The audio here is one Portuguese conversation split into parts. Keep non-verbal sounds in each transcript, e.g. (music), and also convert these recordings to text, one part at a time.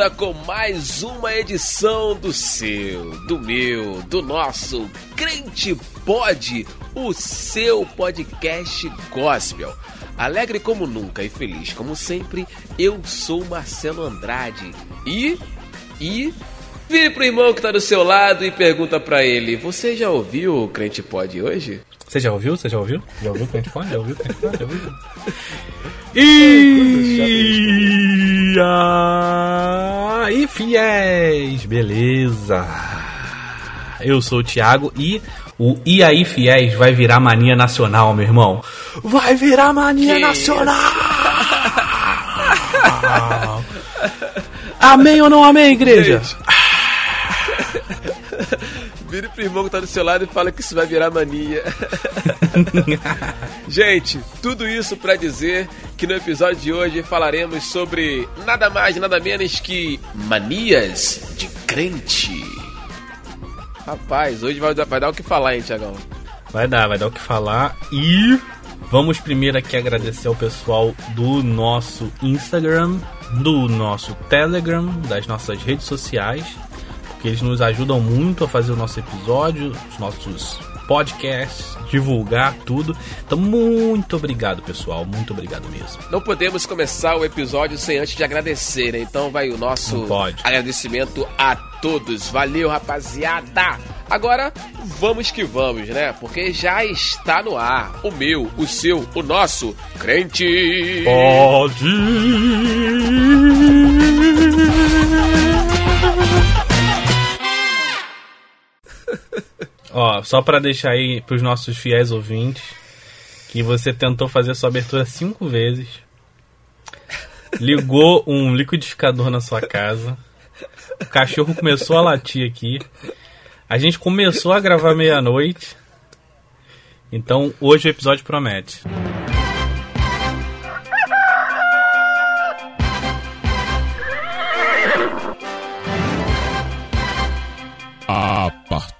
volta com mais uma edição do seu, do meu, do nosso Crente Pod, o seu podcast gospel. Alegre como nunca e feliz como sempre, eu sou Marcelo Andrade e. e. Vire pro irmão que tá do seu lado e pergunta para ele: Você já ouviu o Crente Pod hoje? Você já ouviu? Você já ouviu? Já ouviu o Crente Pod? Já ouviu o Crente Pod? Já ouviu? E aí, fiéis, beleza? Eu sou o Thiago e o E aí, fiéis vai virar mania nacional, meu irmão. Vai virar mania que nacional! amém ou não amém, igreja? Vire pro irmão que tá do seu lado e fala que isso vai virar mania. (laughs) Gente, tudo isso para dizer que no episódio de hoje falaremos sobre nada mais, nada menos que manias de crente. Rapaz, hoje vai, vai dar o que falar, hein, Tiagão? Vai dar, vai dar o que falar. E vamos primeiro aqui agradecer ao pessoal do nosso Instagram, do nosso Telegram, das nossas redes sociais que eles nos ajudam muito a fazer o nosso episódio, os nossos podcasts, divulgar tudo. Então, muito obrigado, pessoal. Muito obrigado mesmo. Não podemos começar o episódio sem antes de agradecer, né? Então vai o nosso agradecimento a todos. Valeu, rapaziada! Agora, vamos que vamos, né? Porque já está no ar o meu, o seu, o nosso crente. Pode. Ó, só para deixar aí pros nossos fiéis ouvintes que você tentou fazer sua abertura cinco vezes, ligou um liquidificador na sua casa, o cachorro começou a latir aqui, a gente começou a gravar meia-noite, então hoje o episódio promete. partir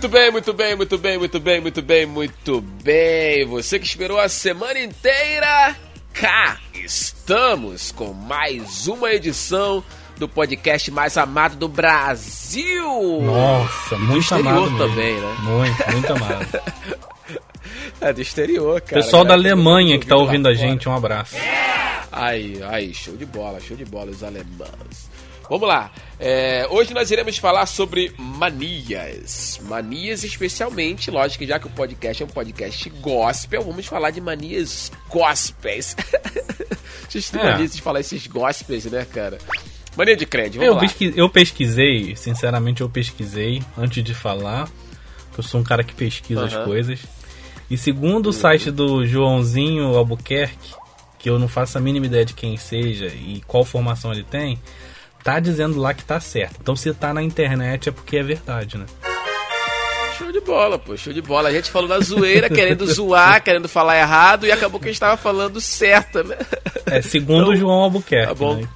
Muito bem, muito bem, muito bem, muito bem, muito bem, muito bem. Você que esperou a semana inteira, cá estamos com mais uma edição do podcast mais amado do Brasil. Nossa, muito amado também, né? Muito, muito amado. (laughs) é do exterior, cara. Pessoal da Alemanha que tá ouvindo a gente, um abraço. Aí, aí, show de bola, show de bola os alemães. Vamos lá. É, hoje nós iremos falar sobre manias. Manias, especialmente, lógico, já que o podcast é um podcast gospel, vamos falar de manias gospels. (laughs) Vocês têm é. mania de falar esses gospels, né, cara? Mania de crédito, vamos eu, pesquis, eu pesquisei, sinceramente, eu pesquisei antes de falar. Eu sou um cara que pesquisa as coisas. E segundo o site do Joãozinho Albuquerque, que eu não faço a mínima ideia de quem seja e qual formação ele tem, tá dizendo lá que tá certo. Então se tá na internet é porque é verdade, né? Show de bola, pô, show de bola. A gente falou da zoeira, querendo zoar, (laughs) querendo falar errado, e acabou que a gente tava falando certo, né? É, segundo então, João Albuquerque. Tá bom. Né?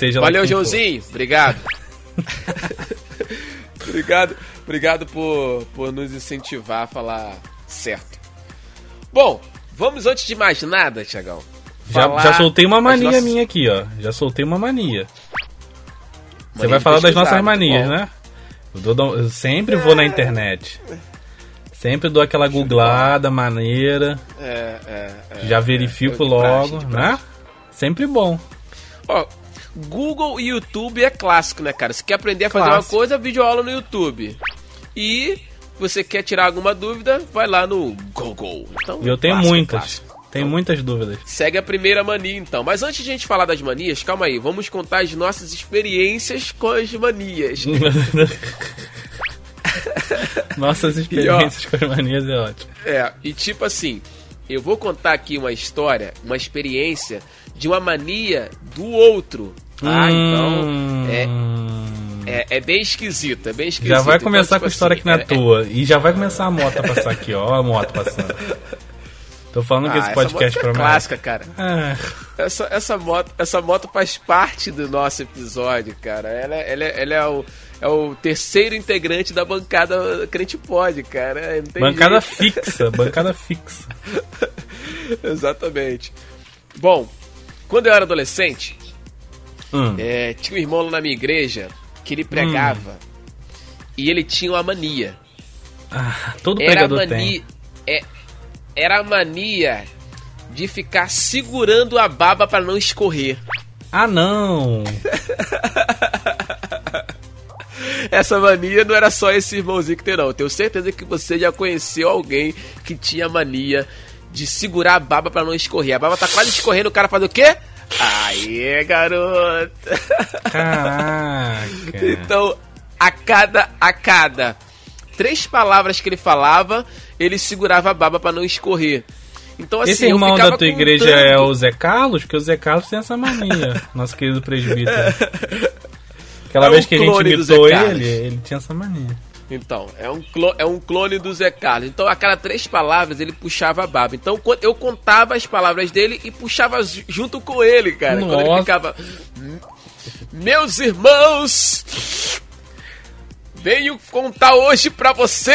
seja Valeu, Joãozinho. For. Obrigado. (laughs) obrigado, obrigado por, por nos incentivar a falar certo. Bom, vamos antes de mais nada, Tiagão. Já, já soltei uma mania nossas... minha aqui, ó. Já soltei uma mania. Você vai falar das nossas manias, né? Eu, dou, eu sempre vou na internet. Sempre dou aquela googlada maneira. É, é, é, já verifico é, logo, praxe, né? Sempre bom. Ó, Google e YouTube é clássico, né, cara? Você quer aprender a fazer clássico. uma coisa, vídeo aula no YouTube. E você quer tirar alguma dúvida, vai lá no Google. Então, eu tenho muitas. Tem muitas dúvidas. Segue a primeira mania, então. Mas antes de a gente falar das manias, calma aí. Vamos contar as nossas experiências com as manias. (laughs) Nossas experiências com as manias é ótimo. É, e tipo assim, eu vou contar aqui uma história, uma experiência de uma mania do outro. Tá? Hum. Então, é, é, é bem esquisito, é bem esquisito. Já vai Então, começar tipo com a história assim, que não é é- tua. E já vai começar a moto a passar aqui, ó. Ó a moto passando. (laughs) Tô falando que Ah, esse essa podcast moto é clássica, cara. Ah, Essa, essa, moto, essa moto faz parte do nosso episódio, cara. Ela, é- ela, é- ela é, o, é o terceiro integrante da bancada Crente Pod, cara. Bancada jeito. fixa, bancada fixa. (laughs) Exatamente. Bom, quando eu era adolescente, Hum. é, tinha um irmão lá na minha igreja que ele pregava e ele tinha uma mania. Ah, todo Era a pregador mania. tem. É, era a mania de ficar segurando a baba pra não escorrer. Ah, não! (laughs) Essa mania não era só esse irmãozinho que tem, não. Eu tenho certeza que você já conheceu alguém que tinha mania de segurar a baba pra não escorrer. A baba tá quase escorrendo, o cara faz o quê? Aê, garoto! Caraca! (laughs) Então, a cada, a cada três palavras que ele falava, ele segurava a baba pra não escorrer. Então, assim, Esse irmão da tua igreja contando. é o Zé Carlos? Porque o Zé Carlos tem essa mania, (laughs) nosso querido presbítero. Aquela É vez o que a gente clone imitou ele, ele tinha essa mania. Então, é um, clo- é um clone do Zé Carlos. Então, a cada três palavras, ele puxava a baba. Então, eu contava as palavras dele e puxava ju- junto com ele, cara. Quando ele Nossa. ficava... Meus irmãos, venho contar hoje pra você...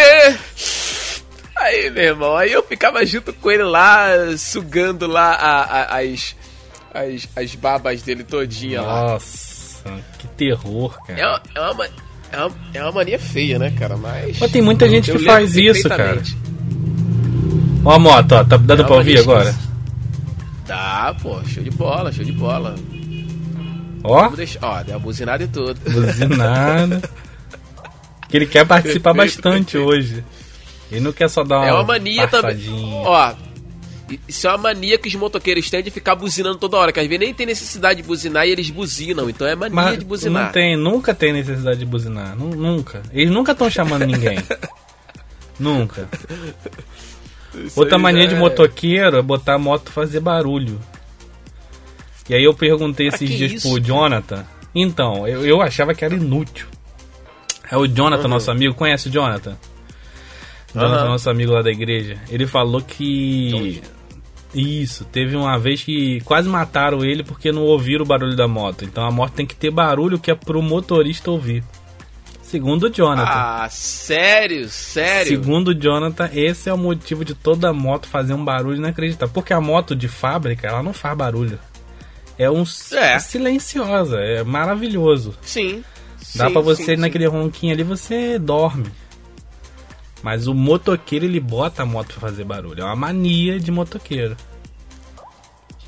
Aí, meu irmão, aí eu ficava junto com ele lá, sugando lá a- a- as, as, as babas dele todinha lá. Nossa, que terror, cara. É uma, é, uma, ma- é, uma, é uma mania feia, né, cara? Mas. Mas tem muita gente que faz isso, cara. Ó a moto, ó, tá dando É pra ouvir agora? Tá, pô, show de bola, show de bola. Ó, deixar, ó, deu a buzinada e tudo. buzinada. (laughs) que ele quer participar Perfeito, bastante perfeito. hoje. Ele não quer só dar uma É uma mania também. passadinha. Ó, isso é uma mania que os motoqueiros têm de ficar buzinando toda hora, que às vezes nem tem necessidade de buzinar e eles buzinam, então é mania Mas de buzinar. não tem, nunca tem necessidade de buzinar. Nu- Nunca. Eles nunca estão chamando ninguém. (laughs) nunca. Isso Outra mania já de é- motoqueiro é botar a moto fazer barulho. E aí eu perguntei esses que dias isso, pro Jonathan. Então, eu, eu achava que era inútil. É o Jonathan, Uhum. nosso amigo. Conhece o Jonathan? Jonathan, nosso amigo lá da igreja. Ele falou que. Isso, teve uma vez que quase mataram ele porque não ouviram o barulho da moto. Então a moto tem que ter barulho que é pro motorista ouvir. Segundo o Jonathan. Ah, sério, sério. Segundo o Jonathan, esse é o motivo de toda moto fazer um barulho inacreditável. Porque a moto de fábrica, ela não faz barulho. É um É. silenciosa, é maravilhoso. Sim. Dá sim, pra você sim, ir sim. naquele ronquinho ali, você dorme. Mas o motoqueiro, ele bota a moto pra fazer barulho. É uma mania de motoqueiro.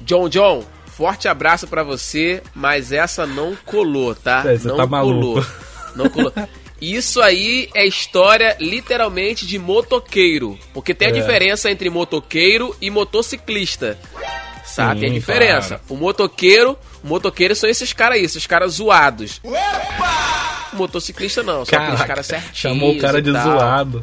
John John, forte abraço pra você, mas essa não colou, tá? É, você não tá maluco. colou. Não colou. Isso aí é história literalmente de motoqueiro, porque tem a É. diferença entre motoqueiro e motociclista. Sabe? Tem a Sim, diferença. claro. O motoqueiro, o motoqueiro são esses caras aí, esses caras zoados. O motociclista não, aqueles Caraca, caras certinhos. Chamou o cara de tal. zoado.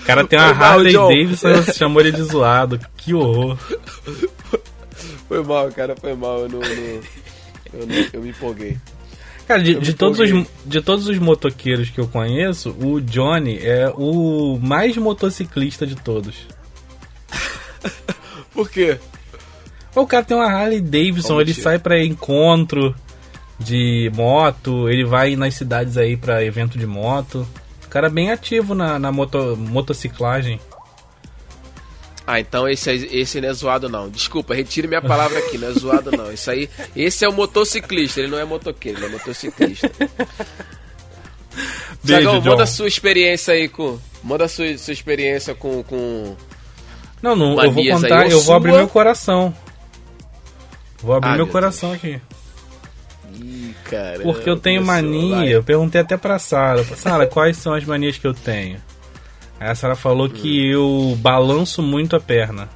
O cara tem uma Foi mal, Harley John. Davidson chamou ele de zoado. Que horror. Foi mal, cara, foi mal. Eu, não, não- eu, não- eu me empolguei. Cara, de, de todos os, de todos os motoqueiros que eu conheço, o Johnny é o mais motociclista de todos. (laughs) Por quê? O cara tem uma Harley Davidson, ele sai pra encontro de moto, ele vai nas cidades aí pra evento de moto. O cara é bem ativo na, na moto, motociclagem. Ah, então esse, esse não é zoado não. Desculpa, retire minha palavra aqui, não é zoado não. Isso aí, esse é o motociclista, ele não é motoqueiro, ele é motociclista. Beijo, John. manda a sua experiência aí com. Manda a sua, sua experiência com. com... Não, não, eu vou contar, eu vou abrir sua- meu coração. Vou abrir Ah, meu meu coração aqui. Ih, cara. Porque eu tenho mania, eu perguntei até pra Sara. Sara, quais são as manias que eu tenho? Aí a Sara falou que eu balanço muito a perna.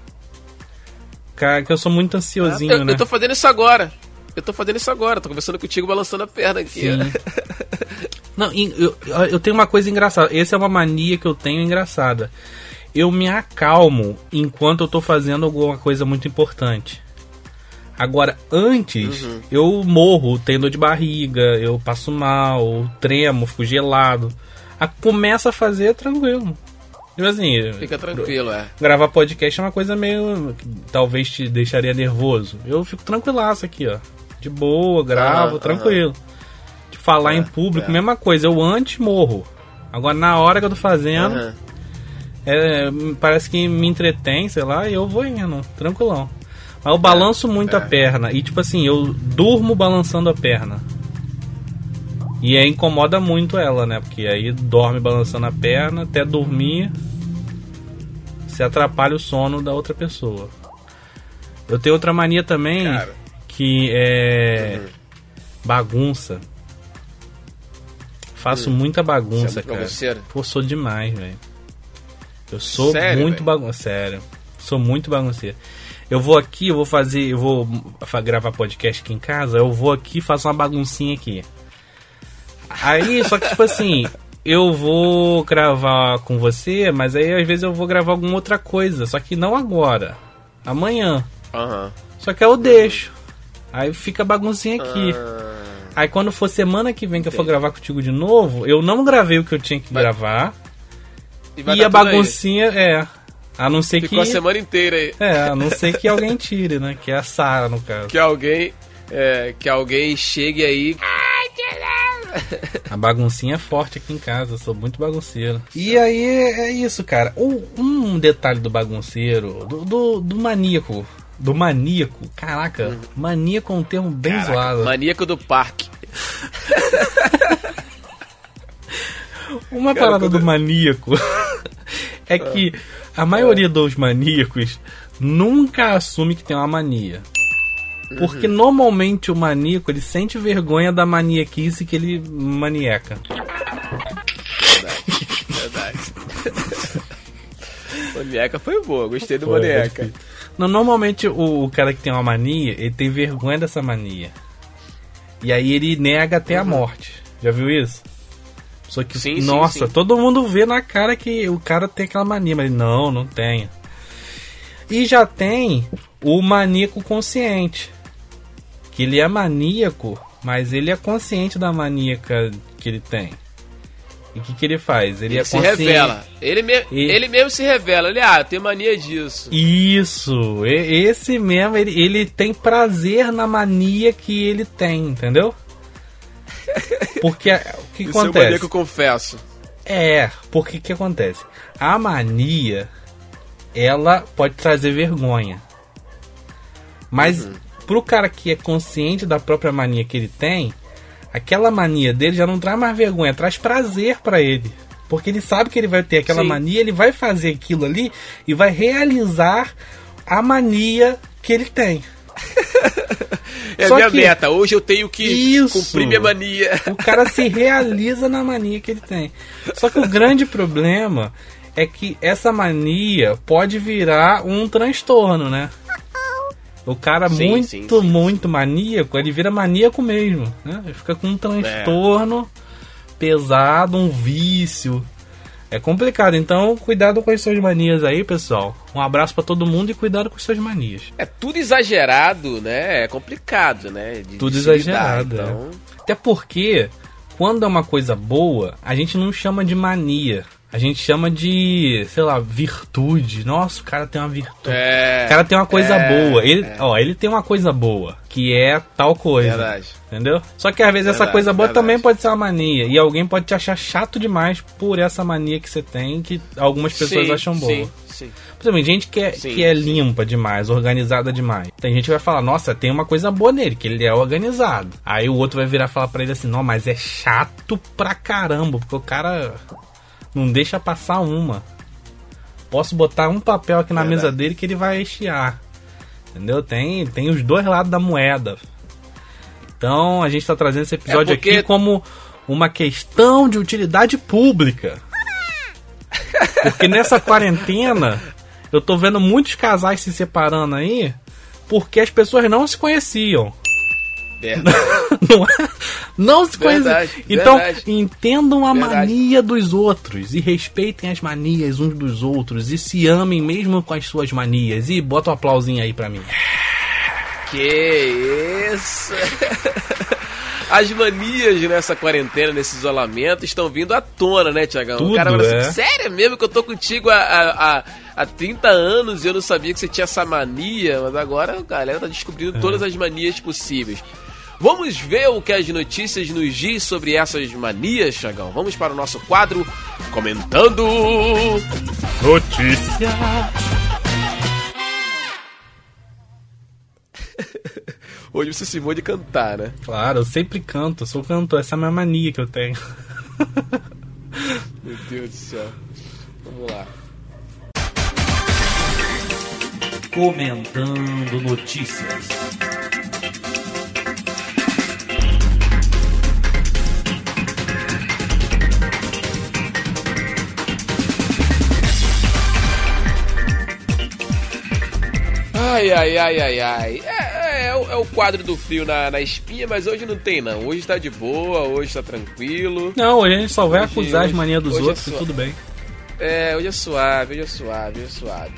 Cara, que eu sou muito ansiosinho, eu, né? eu tô fazendo isso agora. Eu tô fazendo isso agora, tô conversando contigo balançando a perna aqui. Sim. (laughs) Não, eu, eu tenho uma coisa engraçada. Essa é uma mania que eu tenho engraçada. Eu me acalmo enquanto eu tô fazendo alguma coisa muito importante. Agora, antes, Uhum. eu morro, tenho dor de barriga, eu passo mal, tremo, fico gelado. A, começa a fazer tranquilo. Tipo assim, Fica tranquilo, é. gravar podcast é uma coisa meio. que talvez te deixaria nervoso. Eu fico tranquilaço aqui, ó. De boa, gravo, tranquilo. De falar É, em público, é. mesma coisa. Eu antes morro. Agora, na hora que eu tô fazendo, é, parece que me entretém, sei lá, e eu vou indo, tranquilão. Mas eu balanço muito é. a perna. E tipo assim, eu durmo balançando a perna. E aí incomoda muito ela, né? Porque aí dorme balançando a perna até dormir. Se atrapalha o sono da outra pessoa. Eu tenho outra mania também Cara. que é Uhum. bagunça. Faço muita bagunça, Você é muito cara. Pô, sou demais, velho. Eu sou Sério, muito bagunceiro. Sério. Sou muito bagunceiro. Eu vou aqui, eu vou fazer, eu vou gravar podcast aqui em casa, eu vou aqui e faço uma baguncinha aqui. Aí, só que tipo assim, eu vou gravar com você, mas aí às vezes eu vou gravar alguma outra coisa, só que não agora. Amanhã. Aham. Só que aí eu deixo. Aí fica a baguncinha aqui. Ah, Aí quando for semana que vem que eu for gravar contigo de novo, eu não gravei o que eu tinha que Vai- gravar. e E a tudo aí. baguncinha é. A não ser Ficou que. a semana inteira aí. É, a não ser que alguém tire, né? Que é a Sara, no caso. Que alguém. é, que alguém chegue aí. A baguncinha é forte aqui em casa, eu sou muito bagunceiro. E aí é isso, cara. Um, detalhe do bagunceiro, do, do, do maníaco. Do maníaco, caraca, maníaco é um termo bem Caraca, zoado. maníaco do parque. (laughs) Uma Cara, parada quando- do maníaco (laughs) é que a maioria dos maníacos nunca assume que tem uma mania. Porque normalmente o maníaco ele sente vergonha da maniaquice que ele manieca. Verdade. (laughs) Maníaca foi boa, gostei do Foi, perfeito. Não, normalmente o, o cara que tem uma mania, ele tem vergonha dessa mania. E aí ele nega até a morte. Já viu isso? Só que. Sim, sim, nossa, sim. todo mundo vê na cara que o cara tem aquela mania, mas não, não tem. E já tem o maníaco consciente. Que ele é maníaco, mas ele é consciente da maníaca que ele tem. E o que, que ele faz? Ele, Ele é se consciente. revela. Ele, me... E- ele mesmo se revela. Ele, ah, tenho mania disso. Isso, esse mesmo, ele, ele tem prazer na mania que ele tem, entendeu? (laughs) Porque a- o que Isso é acontece? mania que eu confesso. É, porque o que acontece? A mania, ela pode trazer vergonha. Mas Uhum. pro cara que é consciente da própria mania que ele tem, aquela mania dele já não traz mais vergonha, traz prazer pra ele. Porque ele sabe que ele vai ter aquela Sim. mania, ele vai fazer aquilo ali e vai realizar a mania que ele tem. (laughs) É a Só minha que- meta. Hoje eu tenho que Isso. cumprir minha mania. O cara se realiza na mania que ele tem. Só que o grande problema é que essa mania pode virar um transtorno, né? O cara Sim, muito, sim, sim. muito maníaco, ele vira maníaco mesmo, né? Ele fica com um transtorno pesado, um vício. É complicado, então cuidado com as suas manias aí, pessoal. Um abraço pra todo mundo e cuidado com as suas manias. É tudo exagerado, né? É complicado, né? de- Tudo de se lidar, exagerado, Então, Até porque, quando é uma coisa boa, a gente não chama de mania. A gente chama de, sei lá, virtude. Nossa, o cara tem uma virtude. é. O cara tem uma coisa é, boa. Ele, é. ó, ele tem uma coisa boa, que é tal coisa. Verdade. Entendeu? Só que às vezes essa Verdade, coisa boa verdade. também pode ser uma mania. E alguém pode te achar chato demais por essa mania que você tem, que algumas pessoas Sim, acham boa. Sim, sim. Por exemplo, gente que é, Sim, que é limpa demais, organizada demais. Tem gente que vai falar, nossa, tem uma coisa boa nele, que ele é organizado. Aí o outro vai virar e falar pra ele assim, não, mas é chato pra caramba, porque o cara não deixa passar uma. Posso botar um papel aqui na Verdade. mesa dele que ele vai chiar. Entendeu? Tem, tem os dois lados da moeda. Então a gente tá trazendo esse episódio É porque- aqui como uma questão de utilidade pública. Porque nessa quarentena, eu tô vendo muitos casais se separando aí porque as pessoas não se conheciam. (laughs) Não, é? não se. Verdade, Então, verdade. entendam a Verdade. mania dos outros e respeitem as manias uns dos outros e se amem mesmo com as suas manias. E bota um aplausinho aí pra mim. Que isso! (laughs) As manias nessa quarentena, nesse isolamento, estão vindo à tona, né, Tiagão? Tudo, o cara fala é. assim, sério mesmo que eu tô contigo há, há, há- há 30 anos e eu não sabia que você tinha essa mania, mas agora a galera tá descobrindo todas as manias possíveis. Vamos ver o que as notícias nos diz sobre essas manias, Tiagão? Vamos para o nosso quadro Comentando. Notícia. (laughs) Hoje você se de cantar, né? Claro, eu sempre canto, eu sou cantor, essa é a minha mania que eu tenho. Meu Deus do céu. Vamos lá. Comentando notícias. Ai, ai, ai, ai, ai. É, é, o- é o quadro do frio na, na espinha, mas hoje não tem não. Hoje tá de boa, hoje tá tranquilo. Não, hoje a gente só vai Hoje- acusar as hoje- manias dos é outros e tudo bem. É, hoje é suave, hoje é suave, hoje é suave.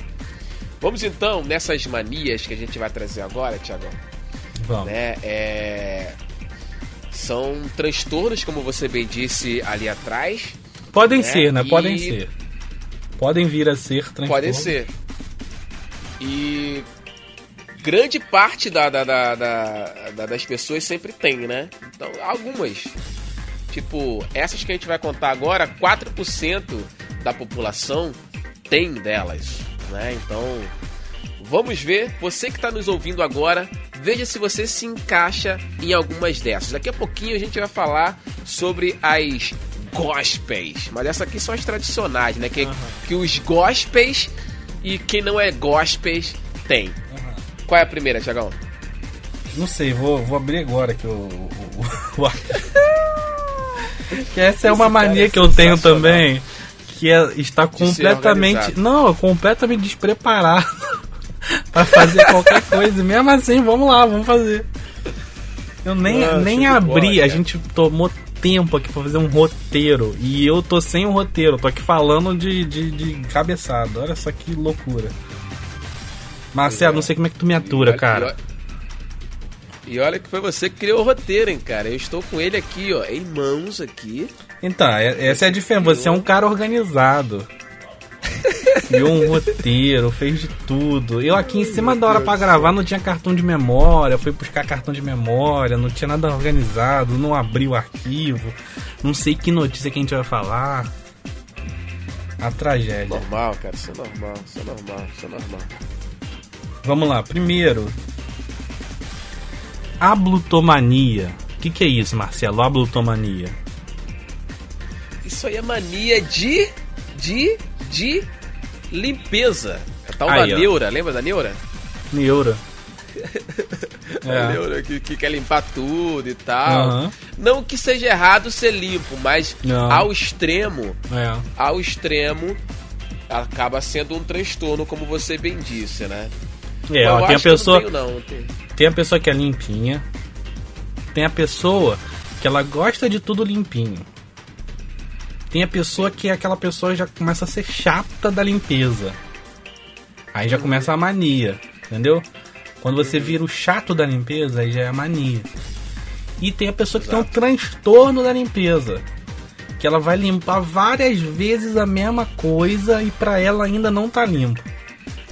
Vamos então nessas manias que a gente vai trazer agora, Tiagão. Vamos. Né? É... São transtornos, como você bem disse ali atrás. Podem É, ser, né? e- Podem ser. Podem vir a ser transtornos. Podem ser. E grande parte da, da- da- da- da- das pessoas sempre tem, né? Então, algumas. Tipo, essas que a gente vai contar agora, 4% da população tem delas, né? Então, vamos ver. Você que está nos ouvindo agora, veja se você se encaixa em algumas dessas. Daqui a pouquinho a gente vai falar sobre as gospels. Mas essas aqui são as tradicionais, né? Que, que os gospels e quem não é gospels tem. Qual é a primeira, Tiagão? Não sei, vou, vou abrir agora que o. (laughs) que essa é uma mania é que eu tenho também. Que é, está ser completamente. Não, completamente despreparado (laughs) pra fazer qualquer (laughs) coisa. Mesmo assim, vamos lá, vamos fazer. Eu nem, nem de bola, abri, a gente tomou tempo aqui pra fazer um roteiro. E eu tô sem o roteiro, tô aqui falando de, de, de cabeçada. Olha só que loucura. Marcelo, não sei como é que tu me atura, E olha- cara. E olha, e olha que foi você que criou o roteiro, hein, cara. Eu estou com ele aqui, ó, em mãos aqui. Então, é- essa é a diferença. Você é um cara organizado. Criou um roteiro, fez de tudo. Eu aqui em cima da hora pra gravar não tinha cartão de memória. Fui buscar cartão de memória, não tinha nada organizado, não abri o arquivo. Não sei que notícia que a gente vai falar. A tragédia. Normal, cara, isso é normal, isso é normal, isso é normal. Vamos lá, primeiro. Ablutomania. O que, que é isso, Marcelo? Ablutomania. Isso aí é mania de. de. De limpeza. A tal Aí, da ó. neura, lembra da neura? Neura. (laughs) A É. neura que, que quer limpar tudo e tal. Aham. Não que seja errado ser limpo, mas Não. ao extremo, É. ao extremo, acaba sendo um transtorno, como você bem disse, né? É, ó, tem a pessoa. Não tenho, não. Tem- Tem a pessoa que é limpinha. Tem a pessoa que ela gosta de tudo limpinho. Tem a pessoa que é aquela pessoa que já começa a ser chata da limpeza. Aí já começa a mania, entendeu? Quando você vira o chato da limpeza, aí já é a mania. E tem a pessoa que tem um transtorno da limpeza. Que ela vai limpar várias vezes a mesma coisa e pra ela ainda não tá limpo.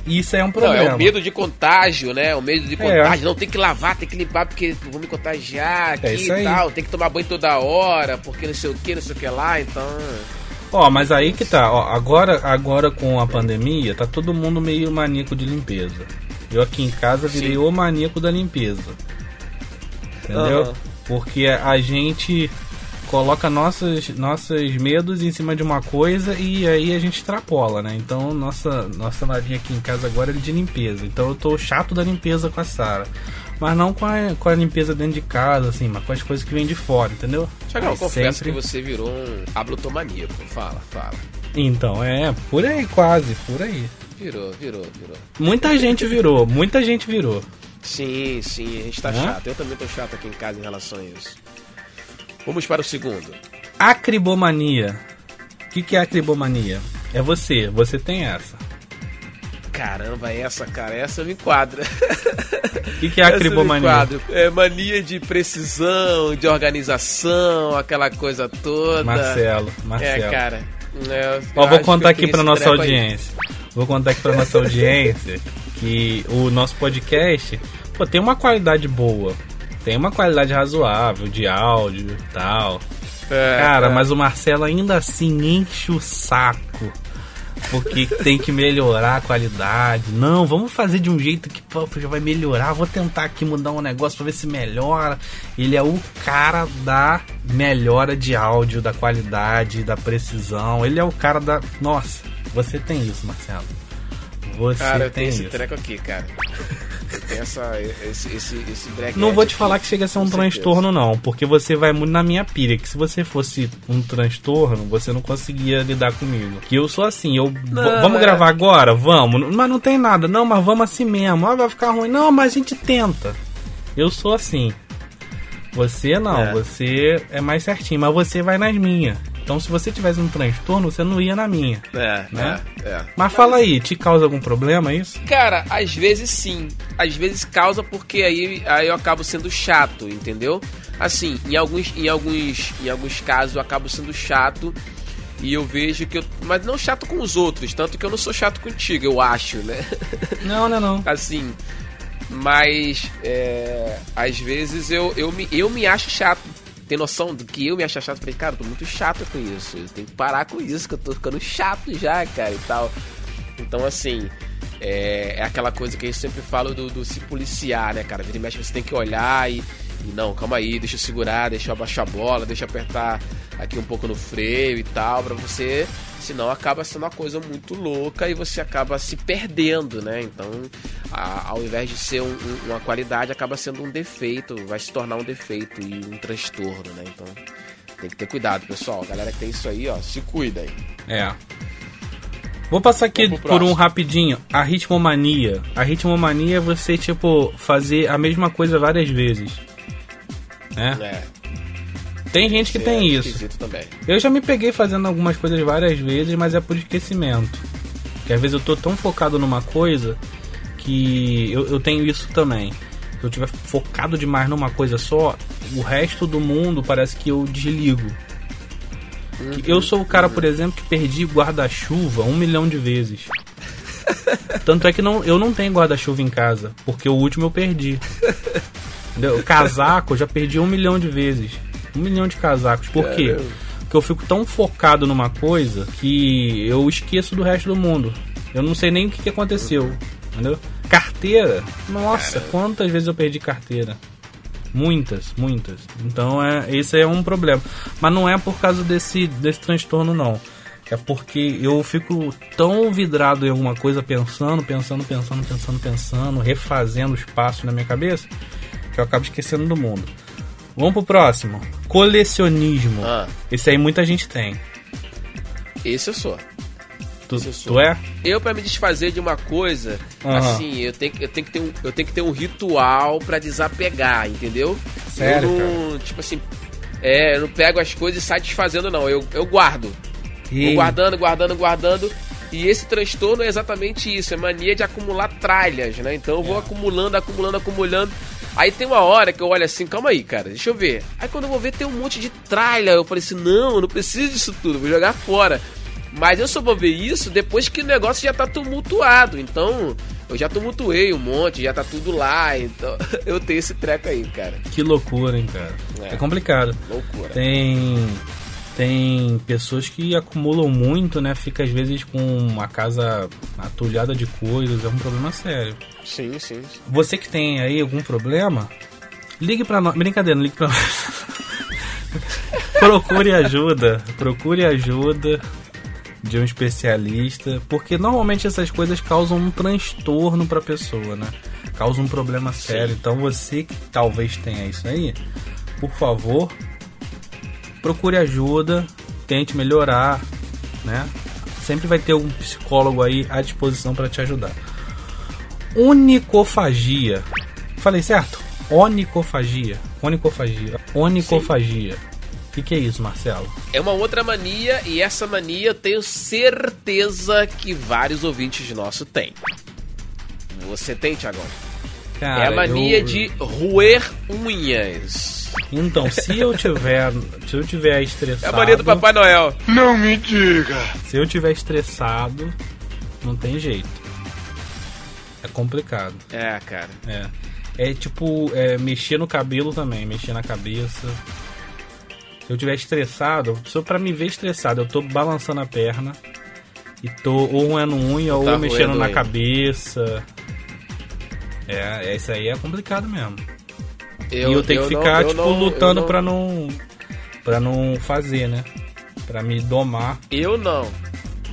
E isso é um Não, problema. é o medo de contágio, né? O medo de É. contágio. Não, tem que lavar, tem que limpar porque vou me contagiar aqui É e tal. Tem que tomar banho toda hora, porque não sei o que, não sei o que lá, então. Ó, mas aí que tá, ó, agora, agora com a pandemia, tá todo mundo meio maníaco de limpeza. Eu aqui em casa virei Sim. o maníaco da limpeza. Entendeu? Aham. Porque a gente coloca nossos, nossos medos em cima de uma coisa e aí a gente extrapola, né? Então nossa, nossa marinha aqui em casa agora é de limpeza. Então eu tô chato da limpeza com a Sara. Mas não com a, com a limpeza dentro de casa, assim, mas com as coisas que vêm de fora, entendeu? Tiagão, confesso sempre- que você virou um ablutomaníaco. Fala, fala. Então, é, por aí quase, por aí. Virou, virou, virou. Muita gente virou, muita gente virou. Sim, sim, a gente tá Hã? chato. Eu também tô chato aqui em casa em relação a isso. Vamos para o segundo. Acribomania. O que, que é acribomania? É você, você tem essa. Caramba, essa, cara, essa me enquadra. O que, que é acribomania? É mania de precisão, de organização, aquela coisa toda. Marcelo, Marcelo. É, cara. É, eu Ó, vou contar aqui pra nossa treco aí. audiência. Vou contar aqui pra nossa audiência que o nosso podcast, pô, tem uma qualidade boa. Tem uma qualidade razoável de áudio e tal. É, Cara, é. mas o Marcelo ainda assim enche o saco. Porque tem que melhorar a qualidade. Não, vamos fazer de um jeito que pô, já vai melhorar. Vou tentar aqui mudar um negócio pra ver se melhora. Ele é o cara da melhora de áudio, da qualidade, da precisão. Ele é o cara da. Nossa, você tem isso, Marcelo. Você Cara, eu tenho esse isso. treco aqui, cara. Eu tenho essa, esse, esse, esse break Não vou te falar que chega a ser um certeza. transtorno, não, porque você vai muito na minha pilha. Que se você fosse um transtorno, você não conseguia lidar comigo. Que eu sou assim, eu. v- vamos é. gravar agora? Vamos. Mas não tem nada. Não, mas vamos assim mesmo. Ah, vai ficar ruim. Não, mas a gente tenta. Eu sou assim. Você não, É. você é mais certinho, mas você vai nas minhas. Então se você tivesse um transtorno, você não ia na minha. É, Né? é, é. Mas fala aí, te causa algum problema isso? Cara, às vezes sim. Às vezes causa porque aí, aí eu acabo sendo chato, entendeu? Assim, em alguns, em alguns, em alguns casos eu acabo sendo chato e eu vejo que eu. Mas não chato com os outros, tanto que eu não sou chato contigo, eu acho, né? (laughs) Não, não, não. assim. Mas é, às vezes eu, eu, me, eu me acho chato. Tem noção do que eu me acho chato? Falei, cara, eu tô muito chato com isso. Eu tenho que parar com isso, que eu tô ficando chato já, cara, e tal. Então, assim, é, é aquela coisa que gente sempre fala do, do se policiar, né, cara? Vira e mexe, você tem que olhar e, e não, calma aí, deixa eu segurar, deixa eu abaixar a bola, deixa eu apertar aqui um pouco no freio e tal, pra você. Senão acaba sendo uma coisa muito louca e você acaba se perdendo, né? Então, a- ao invés de ser um- um- uma qualidade, acaba sendo um defeito, vai se tornar um defeito e um transtorno, né? Então, tem que ter cuidado, pessoal. A galera que tem isso aí, ó, se cuida aí. É. Vou passar aqui por um rapidinho. A ritmomania. A ritmomania é você, tipo, fazer a mesma coisa várias vezes. Né? É, Tem gente que é tem isso. esquisito também. Eu já me peguei fazendo algumas coisas várias vezes, mas é por esquecimento. Que às vezes eu tô tão focado numa coisa que eu, eu tenho isso também. Se eu tiver focado demais numa coisa só, o resto do mundo parece que eu desligo. Que Eu sou o cara, por exemplo, que perdi guarda-chuva um milhão de vezes. Tanto é que não, eu não tenho guarda-chuva em casa, porque o último eu perdi. Entendeu? Casaco eu já perdi um milhão de vezes. Um milhão de casacos. Por quê? Porque eu fico tão focado numa coisa que eu esqueço do resto do mundo. Eu não sei nem o que, que aconteceu. Entendeu? Carteira. Nossa, quantas vezes eu perdi carteira? Muitas, muitas. Então é, esse é um problema. Mas não é por causa desse, desse transtorno, não. É porque eu fico tão vidrado em alguma coisa, pensando, pensando, pensando, pensando, pensando, refazendo os passos na minha cabeça, que eu acabo esquecendo do mundo. Vamos pro próximo. Colecionismo. Ah. Esse aí muita gente tem. Esse eu sou. Tu, tu é? Eu, pra me desfazer de uma coisa, Aham. assim, eu tenho, que- eu, tenho que ter um, eu tenho que ter um ritual pra desapegar, entendeu? Sério, eu não, tipo assim, é, eu não pego as coisas e saio desfazendo, não. Eu, eu guardo. Vou Ei, guardando, guardando, guardando. E esse transtorno é exatamente isso, é mania de acumular tralhas, né? Então eu vou É. acumulando, acumulando, acumulando. Aí tem uma hora que eu olho assim, calma aí, cara, deixa eu ver. Aí quando eu vou ver tem um monte de tralha. Eu falei assim, não, eu não preciso disso tudo, vou jogar fora. Mas eu só vou ver isso depois que o negócio já tá tumultuado. Então, eu já tumultuei um monte, já tá tudo lá. Então, (laughs) eu tenho esse treco aí, cara. Que loucura, hein, cara. É. É, complicado. Loucura. Tem tem pessoas que acumulam muito, né? Fica às vezes com uma casa atulhada de coisas, é um problema sério. Sim, sim. sim. Você que tem aí algum problema, ligue pra nós. Brincadeira, não ligue pra nós. (laughs) procure ajuda. Procure ajuda de um especialista, porque normalmente essas coisas causam um transtorno pra pessoa, né? Causam um problema sério. Então você que talvez tenha isso aí, por favor, procure ajuda, tente melhorar, né? Sempre vai ter um psicólogo aí à disposição para te ajudar. Onicofagia. Falei certo? Onicofagia. Onicofagia. Onicofagia. O que, que é isso, Marcelo? É uma outra mania e essa mania eu tenho certeza que vários ouvintes nossos têm. Você tem, Tiagão? Cara, é a mania eu- de roer unhas. Então, se eu tiver, se eu tiver É estressado, a mania do Papai Noel. se eu tiver estressado, não tem jeito. É complicado. É, cara. É. É tipo, é, mexer no cabelo também, mexer na cabeça. Se eu tiver estressado, eu pra me ver estressado, eu tô balançando a perna e tô ou roendo unha ou Tá mexendo roendo na cabeça. É, é, isso aí é complicado mesmo. Eu, e eu tenho eu que não- ficar, eu tipo, não- lutando não- pra não. pra não fazer, né? Pra me domar. Eu não.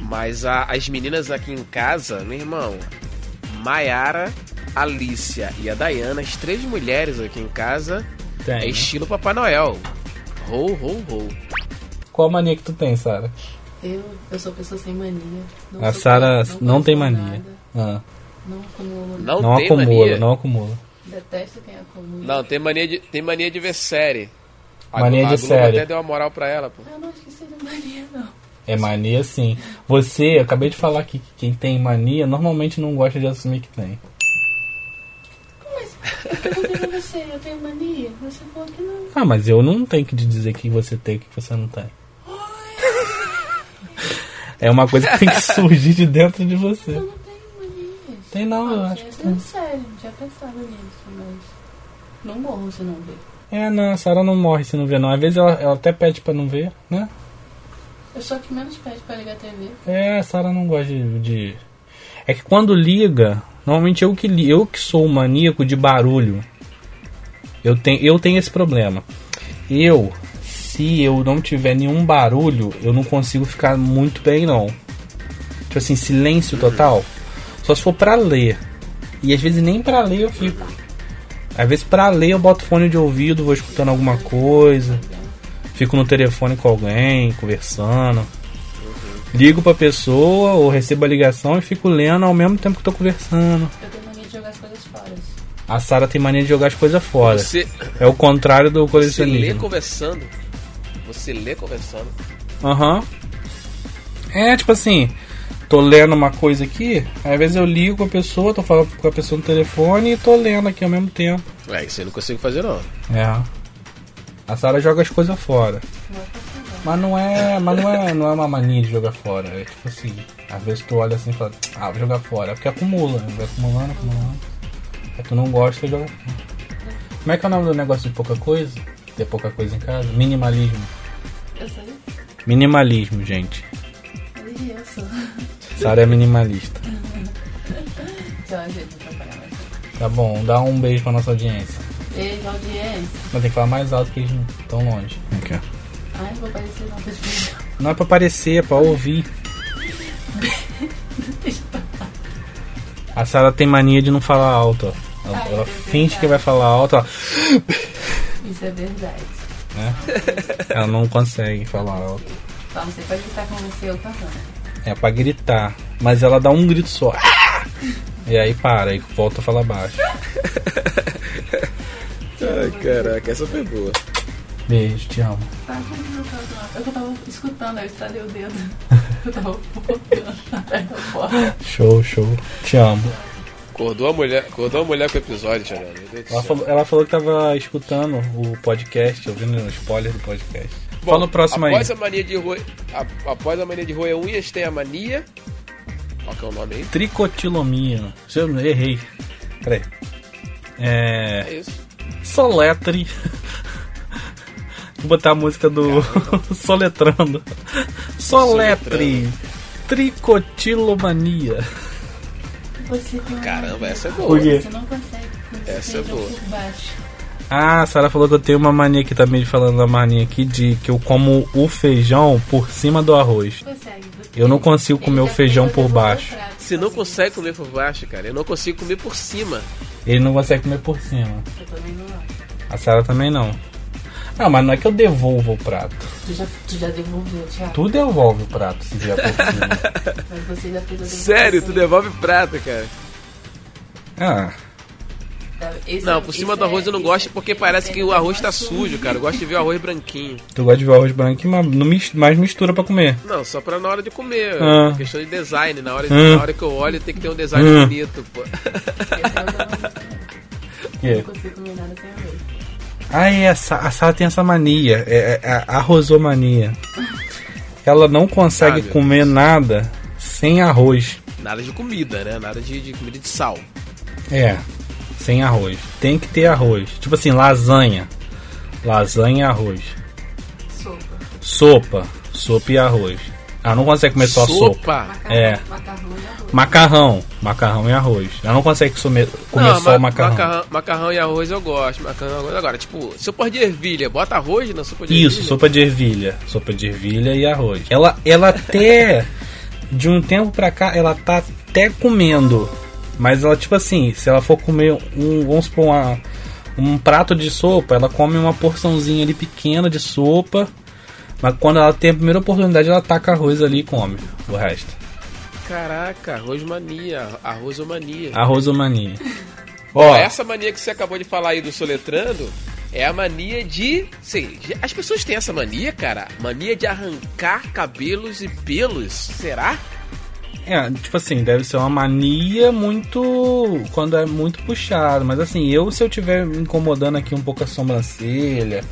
Mas a- as meninas aqui em casa, meu irmão, Maiara, Alicia e a Dayana, as três mulheres aqui em casa, Tem. é né? estilo Papai Noel. Ho, ho, ho. Qual mania que tu tem, Sara? Eu, eu sou pessoa sem mania. Não A Sara conheço não tem mania. Ah, Não acumulo. Não, não tem acumula, mania? não acumula. Detesto quem acumula. Não, tem mania de, tem mania de ver série. A Mania de série. até deu uma moral pra ela, pô. Eu não acho que seja mania, não. É mania sim. Você, eu acabei de falar que quem tem mania normalmente não gosta de assumir que tem. Eu perguntei pra você, eu tenho mania? Você falou que não. Ah, mas eu não tenho que te dizer que você tem e que você não tem. É uma coisa que tem que surgir de dentro de você. Eu não tenho mania. Tem não, eu Ah, acho que tem. sério, não tinha pensado nisso, mas. Não morro se não ver. É, não, a Sarah não morre se não vê não. Às vezes ela, ela até pede pra não ver, né? Eu sou a que menos pede pra ligar a TV. É, a Sarah não gosta de, de- É que quando liga, normalmente eu que li- eu que sou o maníaco de barulho. Eu tenho, eu tenho esse problema. Eu, se eu não tiver nenhum barulho, eu não consigo ficar muito bem não. Tipo assim, silêncio total. Só se for pra ler. E às vezes nem pra ler eu fico. Às vezes pra ler eu boto fone de ouvido, vou escutando alguma coisa. Fico no telefone com alguém, conversando. Ligo pra pessoa ou recebo a ligação e fico lendo ao mesmo tempo que tô conversando. Eu tenho mania de jogar as coisas fora. A Sara tem mania de jogar as coisas fora. Você, É o contrário do você lê colecionismo. conversando. Você lê conversando. Aham. É, tipo assim, tô lendo uma coisa aqui, às vezes eu ligo com a pessoa, tô falando com a pessoa no telefone e tô lendo aqui ao mesmo tempo. É, isso eu não consigo fazer, não. É. A Sara joga as coisas fora. Mas não é, mas não é, não é uma mania de jogar fora. É tipo assim, às vezes tu olha assim e fala, ah, vou jogar fora. É porque acumula, né? vai acumulando, acumulando. Aí tu não gosta, joga fora. Como é que é o nome do negócio de pouca coisa? Ter pouca coisa em casa? Minimalismo. Eu sei. Minimalismo, gente. E eu sou. Sara é minimalista. (laughs) Mais. Tá bom, dá um beijo pra nossa audiência. Beijo, audiência. Mas tem que falar mais alto que eles não estão longe. Ai, vou parecer não, Não é pra aparecer, é pra ouvir. (laughs) A Sara tem mania de não falar alto, ó. Ela, Ai, ela é finge que vai falar alto, ó. Isso é verdade. né? Ela não consegue falar alto. Só não sei pra gritar com você ou cantando. É pra gritar. Mas ela dá um grito só. E aí para, e volta a falar baixo. Ai, caraca, essa foi boa. Beijo, te amo. Tá com o meu caso lá. Eu tava escutando, aí eu estralei o dedo. (laughs) Eu tava. Show, show. Te amo. Acordou a mulher, acordou a mulher com o episódio, do Ela falou, ela falou que tava escutando o podcast, ouvindo o spoiler do podcast. Bom, Fala o próximo aí. após A mania de roer, a- após a mania de roer unhas, tem a mania. Qual que é o nome aí? Tricotilomia. Se Eu errei. Peraí. É. É isso. Soletre. Vou botar a música do (laughs) Soletrando. Soletre. Tricotilomania. Você tem uma Caramba, essa é boa. Por quê? Você não consegue Essa é feijão boa. por baixo. Ah, a Sara falou que eu tenho uma mania aqui também, falando da mania aqui, de que eu como o feijão por cima do arroz. Consegue. Eu não consigo comer o feijão por baixo. Você não consegue comer por baixo, cara. Eu não consigo comer por cima. Ele não consegue comer por cima. Eu também não acho. A Sara também não. Ah, mas não é que eu devolvo o prato. Tu já, tu já devolveu, Thiago. Tu devolve o prato se vier por cima. Mas você já fez a. Sério, tu devolve prata, cara. Ah, Esse Não, é- por cima do arroz é- eu não gosto é- porque parece que o é arroz tá sujo, cara. Eu gosto de ver o arroz branquinho. tu gosta de ver arroz branco, mas não mais mistura pra comer. Não, só pra na hora de comer. Ah. Questão de design. Na hora, Ah. na hora que eu olho tem que ter um design Ah. bonito, pô. É o? Eu não consigo comer nada sem arroz. Ah, é, a Sa- a Sara tem essa mania, é, é a arrozomania. Ela não consegue Ah, comer nada sem arroz. Nada de comida, né? Nada de, de comida de sal. É, sem arroz. Tem que ter arroz. Tipo assim, lasanha. Lasanha e arroz. Sopa. Sopa. Sopa e arroz. Ela não consegue comer só sopa. Macarrão, É. macarrão e arroz. Macarrão. Macarrão e arroz. Ela não consegue comer, comer Não, só ma- o macarrão. macarrão. Macarrão e arroz eu gosto. Macarrão e arroz. Agora, tipo, sopa de ervilha, bota arroz na sopa de ervilha. Isso, sopa de ervilha. Sopa de ervilha e arroz. Ela, ela até, (laughs) de um tempo pra cá, ela tá até comendo. Mas ela, tipo assim, se ela for comer um, vamos supor, uma- um prato de sopa, ela come uma porçãozinha ali pequena de sopa. Mas quando ela tem a primeira oportunidade, ela taca arroz ali e come o resto. Caraca, arroz mania. Arrozomania. Arrozomania. (laughs) Ó, essa mania que você acabou de falar aí do soletrando é a mania de. Sei, as pessoas têm essa mania, cara. Mania de arrancar cabelos e pelos. Será? É, tipo assim, deve ser uma mania muito. quando é muito puxado. Mas assim, eu, se eu tiver me incomodando aqui um pouco a sobrancelha,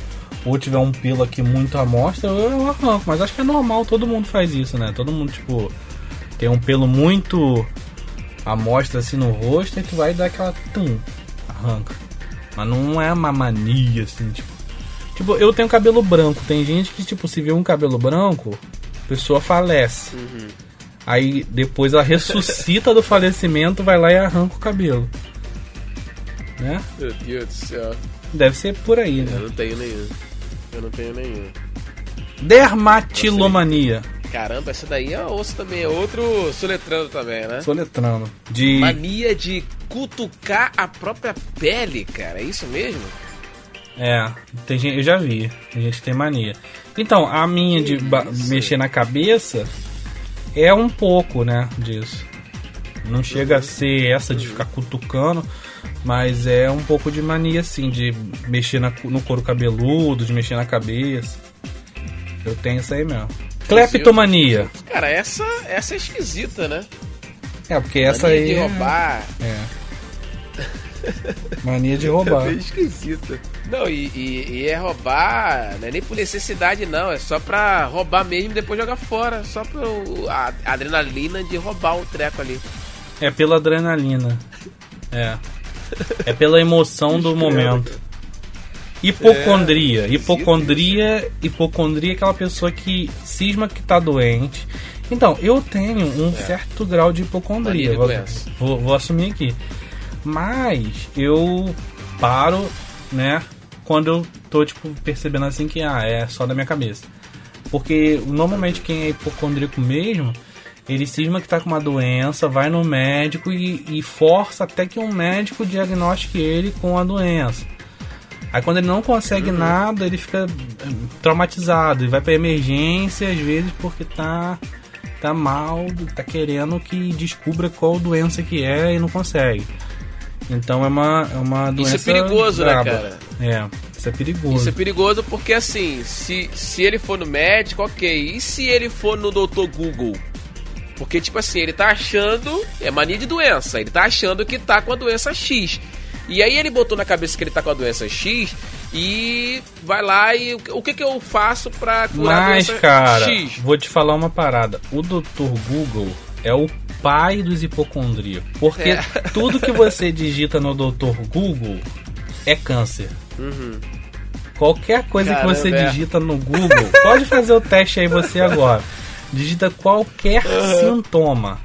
ou tiver um pelo aqui muito à mostra, eu, eu arranco. Mas acho que é normal, todo mundo faz isso, né? Todo mundo, tipo, tem um pelo muito à mostra assim no rosto, e tu vai dar aquela. tum, arranca. Mas não é uma mania, assim, tipo. Tipo, eu tenho cabelo branco. Tem gente que, tipo, se vê um cabelo branco, a pessoa falece. Aí depois ela ressuscita do falecimento, vai lá e arranca o cabelo. Né? Meu Deus do céu. Deve ser por aí, Eu né? não tenho nenhum. Eu não tenho nenhum. Dermatilomania. Caramba, essa daí é osso também. É outro soletrando também, né? Soletrando. De. Mania de cutucar a própria pele, cara. É isso mesmo? É, tem gente, eu já vi. Tem gente que tem mania. Então, a minha de mexer na cabeça é um pouco, né, disso. Não chega a ser essa de ficar cutucando, mas é um pouco de mania, assim, de mexer na no couro cabeludo, de mexer na cabeça. Eu tenho isso aí mesmo. Cleptomania. Cara, essa, essa é esquisita, né? É, porque essa Mania aí. de é- roubar. É. Mania de roubar. Bem (laughs) esquisita. Não, e, e- e é roubar, não é nem por necessidade, não. É só pra roubar mesmo e depois jogar fora. Só pra o- a adrenalina de roubar um treco ali. É pela adrenalina. É. (laughs) É pela emoção do momento. Hipocondria. Hipocondria, hipocondria é aquela pessoa que cisma que tá doente. Então, eu tenho um certo grau de hipocondria. Vou, vou, vou assumir aqui. Mas eu paro, né, quando eu tô, tipo, percebendo assim que, ah, é só da minha cabeça. Porque normalmente quem é hipocondríaco mesmo, ele cisma que tá com uma doença, vai no médico e, e força até que um médico diagnostique ele com a doença. Aí quando ele não consegue nada, ele fica eh, traumatizado e vai pra emergência às vezes porque tá tá mal, tá querendo que descubra qual doença que é e não consegue. Então é uma é uma doença Isso é perigoso, né, braba. cara? É, isso é perigoso. Isso é perigoso porque, assim, se, se ele for no médico, ok. E se ele for no Dr. Google? Porque, tipo assim, ele tá achando. É mania de doença. Ele tá achando que tá com a doença X. E aí ele botou na cabeça que ele tá com a doença X e vai lá e o que que eu faço pra curar Mas, a doença cara, X? vou te falar uma parada. O Dr. Google é o pai dos hipocondríacos. Porque É. (laughs) tudo que você digita no Dr. Google é câncer. Qualquer coisa Caramba, que você é. digita no Google, pode fazer o teste aí você agora. Digita qualquer sintoma.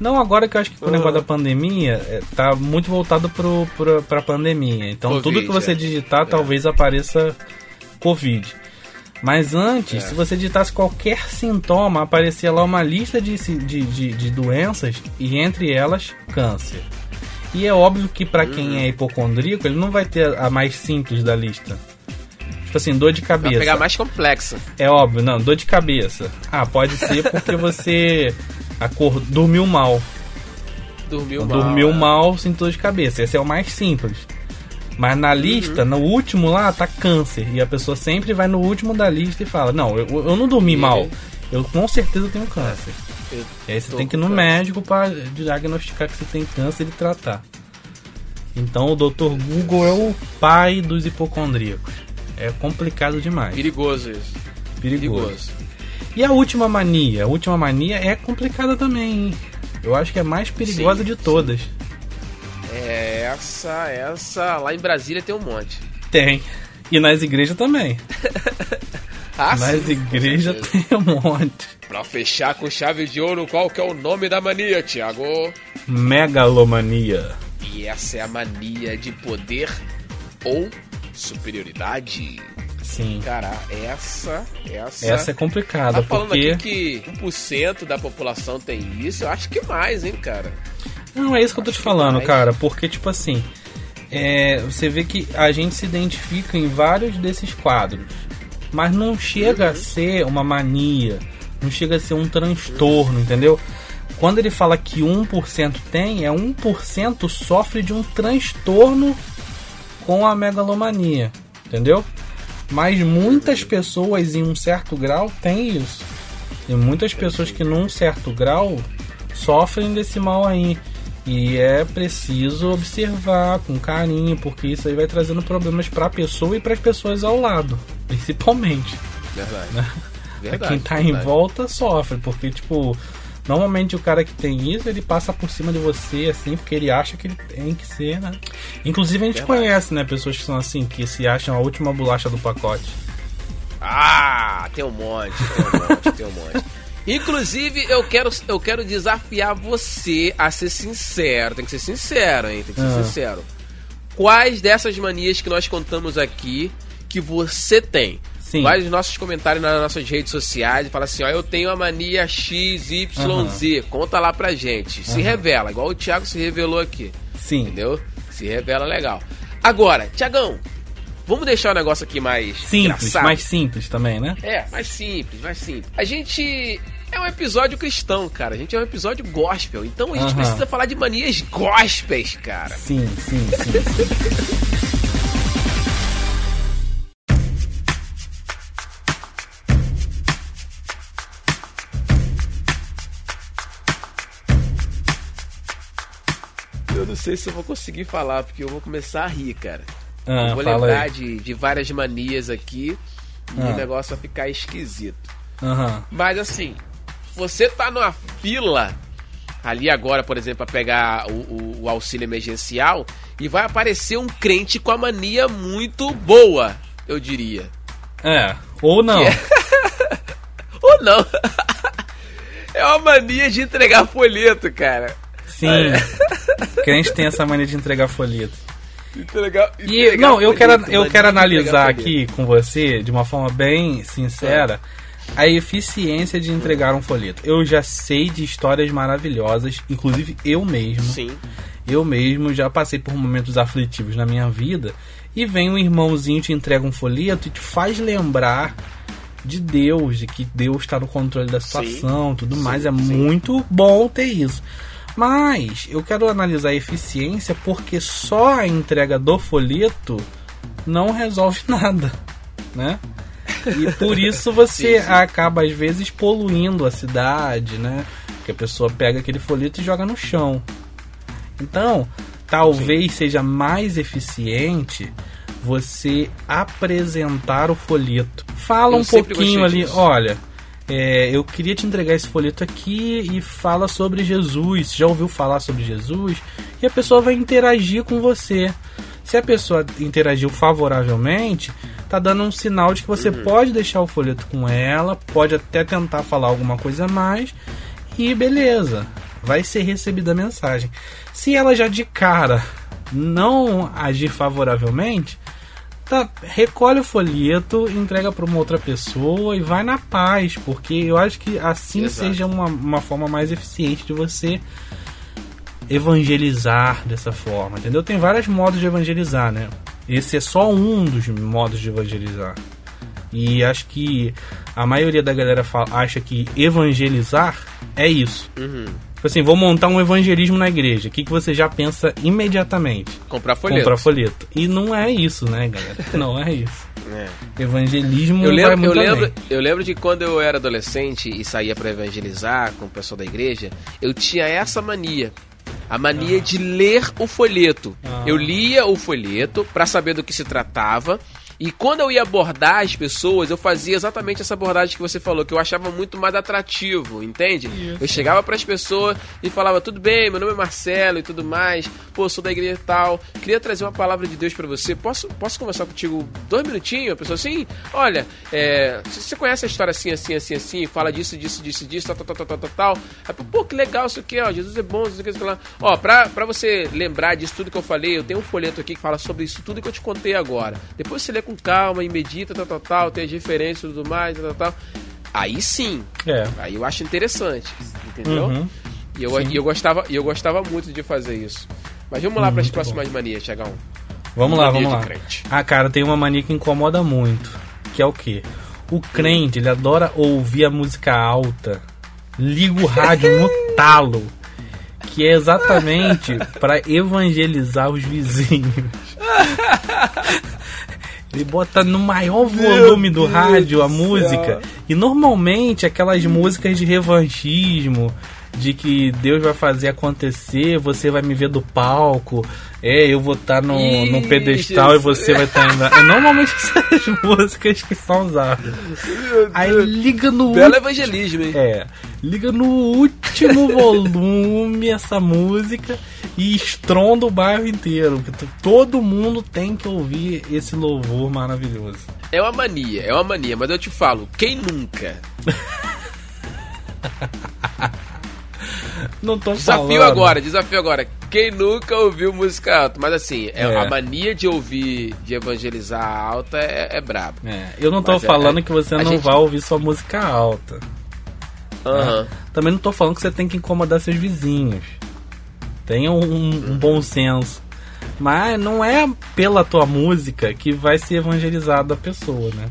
Não agora que eu acho que com o negócio da pandemia é, tá muito voltado pro, pro, pra pandemia. Então Covid, tudo que você é. digitar talvez apareça Covid. Mas antes, se você digitasse qualquer sintoma, aparecia lá uma lista de, de, de, de doenças e entre elas câncer. E é óbvio que pra quem é hipocondríaco, ele não vai ter a mais simples da lista. Assim, dor de Vai cabeça. pegar mais complexa. É óbvio, não, dor de cabeça. Ah, pode ser porque (laughs) você acor... dormiu mal. Dormiu mal. dormiu mal, sinto dor de cabeça. Esse é o mais simples. Mas na lista, Uhum. no último lá, tá câncer. E a pessoa sempre vai no último da lista e fala: Não, eu, eu não dormi mal. Eu com certeza tenho câncer. Eu E aí você tem que ir no câncer. médico pra diagnosticar que você tem câncer e tratar. Então o Dr. Google é o pai dos hipocondríacos. É complicado demais. Perigoso isso. Perigoso. Perigoso. E a última mania? A última mania é complicada também, hein? Eu acho que é a mais perigosa Sim, de sim. todas. É, essa, essa. Lá em Brasília tem um monte. Tem. E nas igrejas também. (laughs) Ah, nas sim, igrejas tem um monte. Pra fechar com chave de ouro, qual que é o nome da mania, Thiago? Megalomania. E essa é a mania de poder ou superioridade. Sim. Cara, essa, essa. Essa é complicada, Tá falando porque. aqui que 1% da população tem isso, eu acho que mais, hein, cara. Não, é isso que eu tô te falando, cara. Porque, tipo assim. é, você vê que a gente se identifica em vários desses quadros. Mas não chega Uhum. a ser uma mania. Não chega a ser um transtorno, entendeu? Quando ele fala que 1% tem, é 1% sofre de um transtorno com a megalomania, entendeu? Mas muitas pessoas em um certo grau têm isso. Tem muitas pessoas que num certo grau sofrem desse mal aí. E é preciso observar com carinho, porque isso aí vai trazendo problemas para a pessoa e para as pessoas ao lado, (laughs) principalmente. Verdade. Pra Verdade. quem tá em verdade. volta sofre, porque tipo, normalmente o cara que tem isso, ele passa por cima de você assim, porque ele acha que ele tem que ser, né? Inclusive a gente Verdade. conhece, né, pessoas que são assim, que se acham a última bolacha do pacote. Ah, tem um monte, tem um monte, tem um monte. (laughs) Inclusive, eu quero, eu quero desafiar você a ser sincero. Tem que ser sincero, hein? Tem que ser Ah. sincero. Quais dessas manias que nós contamos aqui que você tem? Sim. Vai nos nossos comentários nas nossas redes sociais e fala assim: ó, eu tenho a mania XYZ. Conta lá pra gente. Se revela, igual o Thiago se revelou aqui. Sim. Entendeu? Se revela legal. Agora, Tiagão, vamos deixar o negócio aqui mais Simples, engraçado. mais simples também, né? É, mais simples, mais simples. A gente é um episódio cristão, cara. A gente é um episódio gospel. Então a gente precisa falar de manias gospels, cara. Sim, sim, sim. sim. (laughs) sei se eu vou conseguir falar, porque eu vou começar a rir, cara. Ah, eu vou lembrar de, de várias manias aqui e Ah. o negócio vai ficar esquisito. Aham. Mas assim, você tá numa fila ali agora, por exemplo, para pegar o, o- o auxílio emergencial e vai aparecer um crente com a mania muito boa, eu diria. É, ou não. (laughs) Ou não? (laughs) é uma mania de entregar folheto, cara. Sim. (laughs) Crente tem essa mania de entregar folheto. Entregar, E entregar não, eu folheto, quero, eu mania quero de entregar analisar folheto. aqui com você, de uma forma bem sincera, a eficiência de entregar um folheto. Eu já sei de histórias maravilhosas, inclusive eu mesmo. Sim. Eu mesmo já passei por momentos aflitivos na minha vida e vem um irmãozinho te entrega um folheto e te faz lembrar de Deus, de que Deus está no controle da situação, tudo Sim, mais. É sim. muito bom ter isso. Mas eu quero analisar a eficiência porque só a entrega do folheto não resolve (laughs) nada, né? E por isso você Sim, sim. acaba às vezes poluindo a cidade, né? Que a pessoa pega aquele folheto e joga no chão. Então, talvez seja mais eficiente você apresentar o folheto. Fala Eu um pouquinho ali, olha, é, eu queria te entregar esse folheto aqui e fala sobre Jesus. Já ouviu falar sobre Jesus? E a pessoa vai interagir com você. Se a pessoa interagiu favoravelmente, tá dando um sinal de que você Uhum. pode deixar o folheto com ela, pode até tentar falar alguma coisa a mais e beleza, vai ser recebida a mensagem. Se ela já de cara não agir favoravelmente, tá, recolhe o folheto, entrega para uma outra pessoa e vai na paz, porque eu acho que assim Exato. seja uma, uma forma mais eficiente de você evangelizar dessa forma, entendeu? Tem vários modos de evangelizar, né? Esse é só um dos modos de evangelizar. E acho que a maioria da galera fala- acha que evangelizar é isso. Uhum. Tipo assim, vou montar um evangelismo na igreja. O que, que você já pensa imediatamente? Comprar folheto. Comprar folheto. E não é isso, né, galera? (laughs) Não é isso. É. Evangelismo Eu vai lembro, eu, muito lembro, além. eu lembro de quando eu era adolescente e saía pra evangelizar com o pessoal da igreja, eu tinha essa mania. A mania de ler o folheto. Ah. Eu lia o folheto pra saber do que se tratava. E quando eu ia abordar as pessoas, eu fazia exatamente essa abordagem que você falou, que eu achava muito mais atrativo, entende? Eu chegava pras pessoas e falava: "Tudo bem, meu nome é Marcelo e tudo mais. Pô, sou da igreja e tal. Queria trazer uma palavra de Deus pra você. Posso, posso conversar contigo dois minutinhos?" A pessoa assim: "Olha, é, se você conhece a história assim, assim, assim, assim, fala disso, disso, disso, disso, tal, tal, tal, tal, tal, tal. Aí, pô, que legal isso aqui, ó. Jesus é bom, isso aqui, isso aqui lá. Ó, pra, pra você lembrar disso tudo que eu falei, eu tenho um folheto aqui que fala sobre isso tudo que eu te contei agora. Depois você lê com calma e medita, tal, tal, tal, tem as referências e tudo mais, tal, tal. Aí sim, É. aí eu acho interessante, entendeu? Uhum. E eu, e eu, gostava, eu gostava muito de fazer isso. Mas vamos lá para as próximas manias, Tiagão. Vamos lá, vamos lá. crente. Ah, cara, tem uma mania que incomoda muito. Que é o quê? O crente, ele adora ouvir a música alta. Liga o rádio no talo. Que é exatamente pra evangelizar os vizinhos. (laughs) Ele bota no maior volume do Deus rádio a do música. céu. E normalmente aquelas músicas de revanchismo, de que Deus vai fazer acontecer, você vai me ver do palco, é, eu vou estar no, no Ih, pedestal e Jesus. você vai estar indo. É, normalmente (laughs) são as músicas que são usadas. Aí liga no Belo evangelismo, hein? é, liga no último (laughs) volume essa música e estronda o bairro inteiro. porque Todo mundo tem que ouvir esse louvor maravilhoso. É uma mania, é uma mania, mas eu te falo, quem nunca? (laughs) Não tô Desafio falando. agora, desafio agora. Quem nunca ouviu música alta? Mas assim, é, É. a mania de ouvir, de evangelizar alta é, é brabo. É, eu não tô Mas é- falando é- que você não gente- vai ouvir sua música alta. Aham. Também não tô falando que você tem que incomodar seus vizinhos. Tenha um, um bom senso. Mas não é pela tua música que vai ser evangelizada a pessoa, né?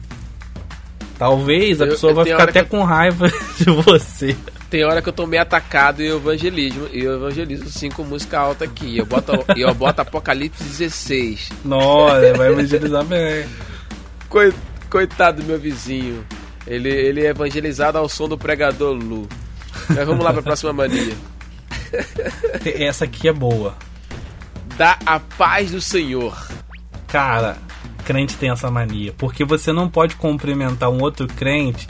Talvez a Eu- pessoa vai ficar até com raiva (laughs) de você. Tem hora que eu tô meio atacado e eu evangelismo. E eu evangelizo sim com música alta aqui. Eu boto, eu boto Apocalipse 16. Nossa, vai evangelizar bem. Coi- Coitado do meu vizinho. Ele, ele é evangelizado ao som do pregador Lu. Mas vamos lá pra próxima mania. Essa aqui é boa. Dá a paz do Senhor. Cara, crente tem essa mania. Porque você não pode cumprimentar um outro crente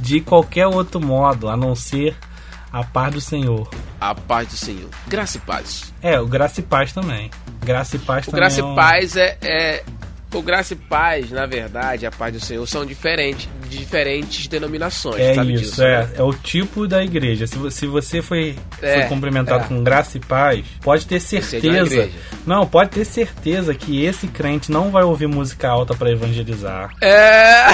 de qualquer outro modo, a não ser a paz do Senhor. A paz do Senhor. Graça e paz. É, o graça e paz também. Graça e paz O também. graça é um- e paz é, é- O graça e paz, na verdade, a paz do Senhor são diferentes, diferentes denominações. É isso, disso, é. né? É o tipo da igreja. Se você, se você foi, É, foi cumprimentado é. com graça e paz, pode ter é certeza. Não, pode ter certeza que esse crente não vai ouvir música alta pra evangelizar. É.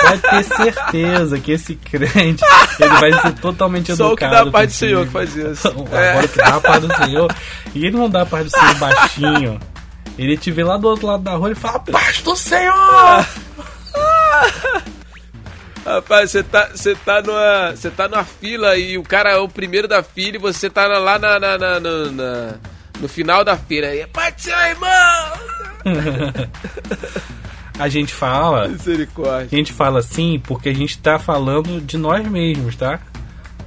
Pode ter certeza que esse crente ele vai ser totalmente Só o que educado. dá a paz do. Senhor que faz isso. Agora É. que dá a paz do Senhor. E ele não dá a paz do Senhor baixinho. Ele te vê lá do outro lado da rua e fala: Paz do Senhor! (laughs) Rapaz, você tá, você tá numa. Você tá numa fila e o cara é o primeiro da fila e você tá lá na, na, na- na- no final da fila. E, Pai do irmão! (laughs) A gente fala Misericórdia. A gente fala assim porque a gente tá falando de nós mesmos, tá?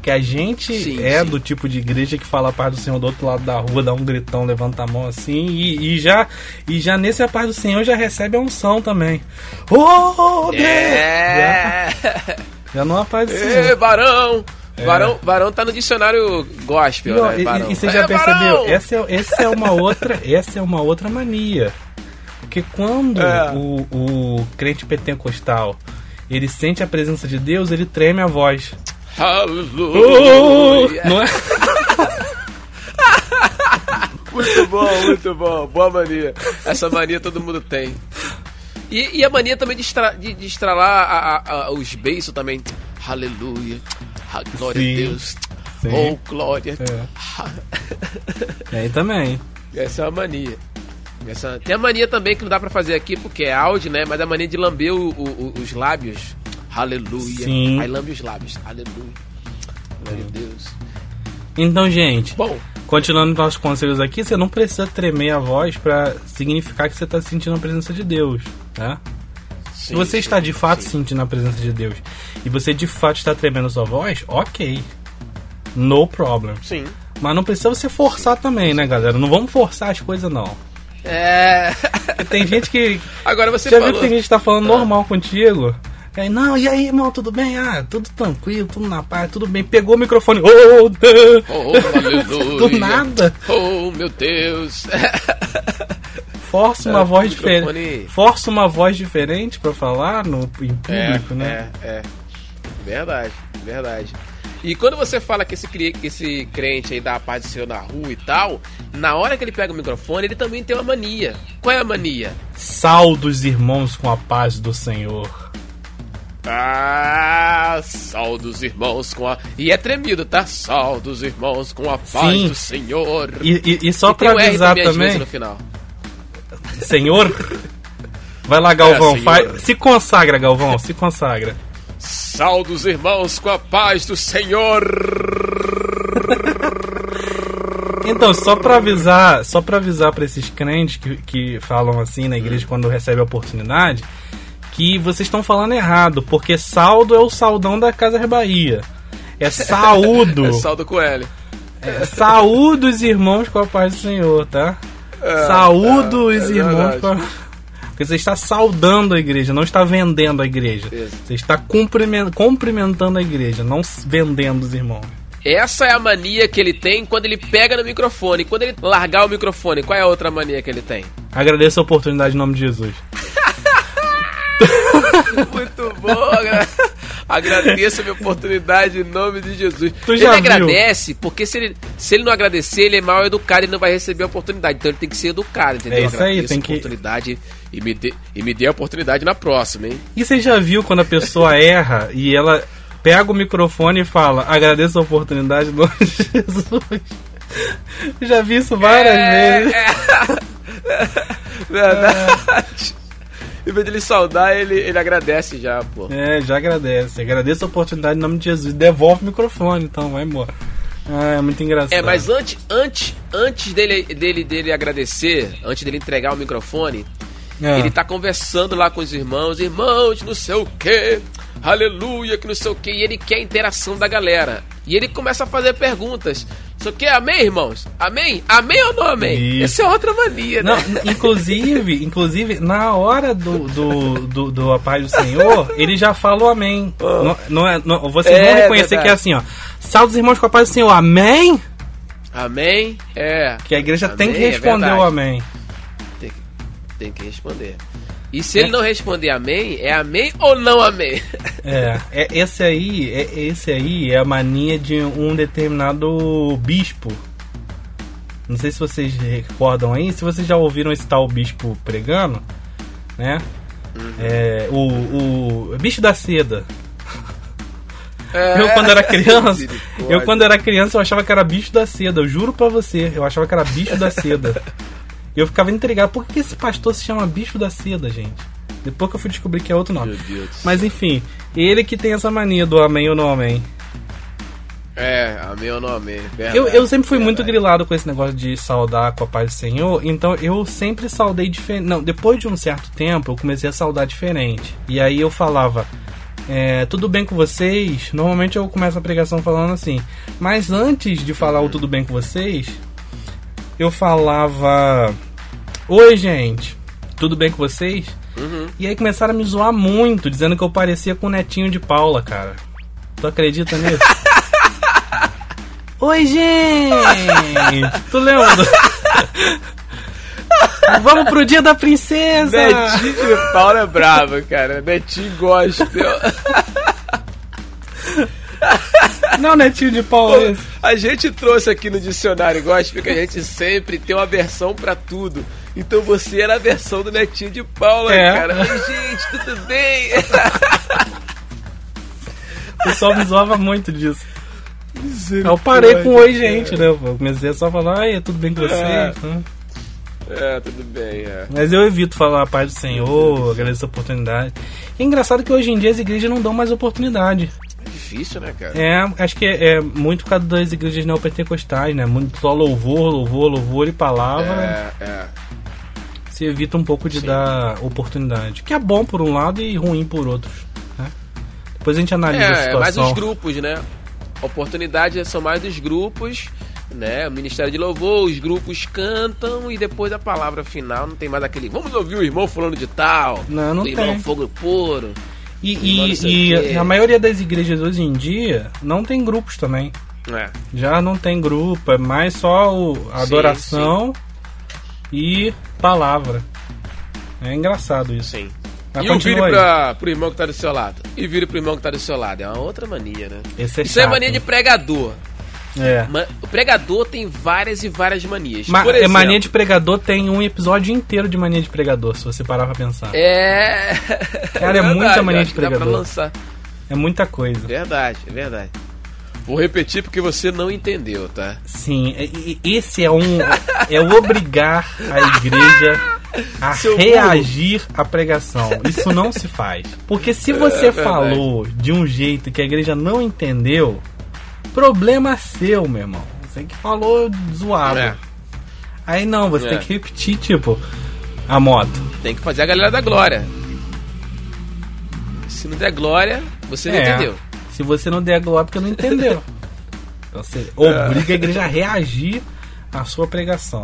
Que a gente Sim, é sim. do tipo de igreja que fala a paz do Senhor do outro lado da rua, dá um gritão, levanta a mão assim, e, e já e já nesse a paz do Senhor já recebe a unção também. Oh, Deus! É! Já, já não é a paz do Senhor. varão! Varão, varão tá no dicionário gospel, E, ó, né? e- Varão. e você já É, percebeu? Essa é, essa é uma outra, essa é uma outra mania. Porque quando É. o, o crente pentecostal ele sente a presença de Deus, ele treme a voz. Aleluia! Não é? (laughs) Muito bom, muito bom. Boa mania. Essa mania todo mundo tem. E, e a mania também de, estra, de, de estralar a- a- a- os beiços também. Aleluia. Glória Sim, a Deus. sim. Oh, glória. É. Aí também. Essa é uma mania. Essa, tem a mania também que não dá pra fazer aqui porque é áudio, né? Mas a mania de lamber o- o- os lábios. Aleluia. Sim. Aí lambe os lábios. Aleluia. Glória a Deus. Então, gente, Bom, continuando nossos conselhos aqui, você não precisa tremer a voz pra significar que você tá sentindo a presença de Deus, né? Se você está de fato sim. sentindo a presença de Deus e você de fato está tremendo sua voz, ok. No problem. Sim. Mas não precisa você forçar também, né, galera? Não vamos forçar as coisas, não. É. Tem gente que. (laughs) Agora você Já falou. viu que tem gente que tá falando normal contigo? Aí, não, e aí, irmão, tudo bem? Ah, tudo tranquilo, tudo na paz, tudo bem. Pegou o microfone. Oh. Oh. Do nada. Oh, meu Deus. (laughs) Força uma É, voz microfone- diferente. Força uma voz diferente pra falar no, em público, é, né? É, é. Verdade, verdade. E quando você fala que esse, esse crente aí dá a paz do Senhor na rua e tal, na hora que ele pega o microfone, ele também tem uma mania. Qual é a mania? Salve os irmãos com a paz do Senhor. Ah, sal dos irmãos com a. E é tremido, tá? Sal dos irmãos com a paz Sim. do Senhor. E, e- e só E pra avisar também, também, no final. Senhor. Vai lá, Galvão. É, faz- se consagra, Galvão. Se consagra. Sal dos irmãos com a paz do Senhor. Então, só pra avisar, só para avisar para esses crentes que, que falam assim na igreja quando recebe a oportunidade, que vocês estão falando errado, porque saldo é o saldão da Casa Bahia. É saúdo. (laughs) É sal do coelho. É saúde os irmãos com a paz do Senhor, tá? É, saúde é, os é irmãos verdade. com a... Porque você está saudando a igreja, não está vendendo a igreja. Isso. Você está cumprimen- cumprimentando a igreja, não vendendo os irmãos. Essa é a mania que ele tem quando ele pega no microfone. Quando ele largar o microfone, qual é a outra mania que ele tem? Agradeço a oportunidade em nome de Jesus. (laughs) Muito bom, agra- agradeço a minha oportunidade em nome de Jesus. Ele viu? agradece, porque se ele, se ele não agradecer, ele é mal educado e não vai receber a oportunidade. Então ele tem que ser educado, entendeu? É isso aí, tem que- oportunidade e me, dê, e me dê a oportunidade na próxima, hein? E você já viu quando a pessoa (laughs) erra e ela pega o microfone e fala: Agradeço a oportunidade em nome de Jesus. Já vi isso várias É, vezes. (laughs) Verdade. Em vez de ele saudar, ele, ele agradece já, pô. É, já agradece. Agradeço a oportunidade em nome de Jesus. Devolve o microfone, então, vai embora. Ah, é muito engraçado. É, mas antes, antes, antes dele, dele, dele agradecer, antes dele entregar o microfone, É. ele tá conversando lá com os irmãos, irmãos, não sei o que, aleluia, que não sei o que, e ele quer a interação da galera. E ele começa a fazer perguntas. Isso aqui, amém, irmãos? Amém? Amém ou não amém? Isso. Essa é outra mania, Não, né? inclusive, (laughs) inclusive, na hora do, do, do, do A Paz do Senhor, ele já fala o amém. Não, não é, não, vocês É, vão reconhecer verdade. que é assim, ó. Salve os irmãos com a paz do Senhor, amém? Amém? É. Que a igreja tem que Amém, é responder o verdade. amém. Tem, que- tem que responder. E se ele não responder amém, é amém ou não amém? É, é esse aí, é, esse aí é a mania de um determinado bispo. Não sei se vocês recordam aí, se vocês já ouviram esse tal bispo pregando, né? Uhum. É, o, o bicho da seda. É. Eu quando era criança, (laughs) eu quando era criança eu achava que era bicho da seda, eu juro pra você, eu achava que era bicho da seda. (laughs) E eu ficava intrigado, por que esse pastor se chama bicho da seda, gente? Depois que eu fui descobrir que é outro nome. Mas enfim, ele que tem essa mania do amém ou não amém. É, amém ou não amém. Verdade, Eu, eu sempre fui muito verdade. grilado com esse negócio de saudar com a paz do Senhor, então eu sempre saudei diferente. Não, depois de um certo tempo eu comecei a saudar diferente. E aí eu falava, é, tudo bem com vocês? Normalmente eu começo a pregação falando assim, mas antes de falar o tudo bem com vocês, eu falava, oi gente, tudo bem com vocês? Uhum. E aí começaram a me zoar muito, dizendo que eu parecia com o netinho de Paula, cara. Tu acredita nisso? (laughs) Oi, gente! (laughs) Tu lembra? (laughs) Vamos pro dia da princesa! Netinho de Paulo é brava, cara. Netinho gospel. Não, netinho de Paula. é esse. A gente trouxe aqui no dicionário gospel que a gente sempre tem uma versão pra tudo. Então você era a versão do Netinho de Paula, É. cara. Oi, gente, tudo bem? (laughs) O pessoal me zoava muito disso. Eu parei com oi, gente, né? Eu comecei a só falar, ai, tudo bem com vocês? É. né? É, tudo bem, é. Mas eu evito falar a paz do Senhor, agradecer a oportunidade. E é engraçado que hoje em dia as igrejas não dão mais oportunidade. É difícil, né, cara? É, acho que é, é muito por causa das igrejas neopentecostais, né? Muito só louvor, louvor, louvor e palavra. É, é. Se evita um pouco de Sim. dar oportunidade. Que é bom por um lado e ruim por outros. Né? Depois a gente analisa a É, é mais situação. os grupos, né? Oportunidades são mais os grupos, né? O Ministério de Louvor, os grupos cantam e depois a palavra final não tem mais aquele. Vamos ouvir o irmão falando de tal. Não, não o irmão tem. fogo puro. E, e, e a maioria das igrejas hoje em dia não tem grupos também. É. Já não tem grupo, é mais só o, a Sim, adoração e palavra. É engraçado isso. Sim. Mas e vire pra, pro irmão que tá do seu lado. E vire pro irmão que tá do seu lado. É uma outra mania, né? É Isso é chato. mania de pregador. É. O pregador tem várias e várias manias. Ma é exemplo, mania de pregador tem um episódio inteiro de mania de pregador, se você parar pra pensar. É. Cara, é (laughs) muita mania de que dá pra pregador. lançar. É muita coisa. Verdade, é verdade. Vou repetir porque você não entendeu, tá? Sim, esse é um. é obrigar a igreja a Seu burro. reagir à pregação. Isso não se faz. Porque se você É verdade. falou de um jeito que a igreja não entendeu, problema seu, meu irmão. Você que falou zoado. É. Aí não, você É. tem que repetir, tipo, a moto. Tem que fazer a galera da glória. Se não der glória, você não É. entendeu. Se você não der glória, é porque não entendeu. (laughs) Então você obriga a igreja a reagir à sua pregação.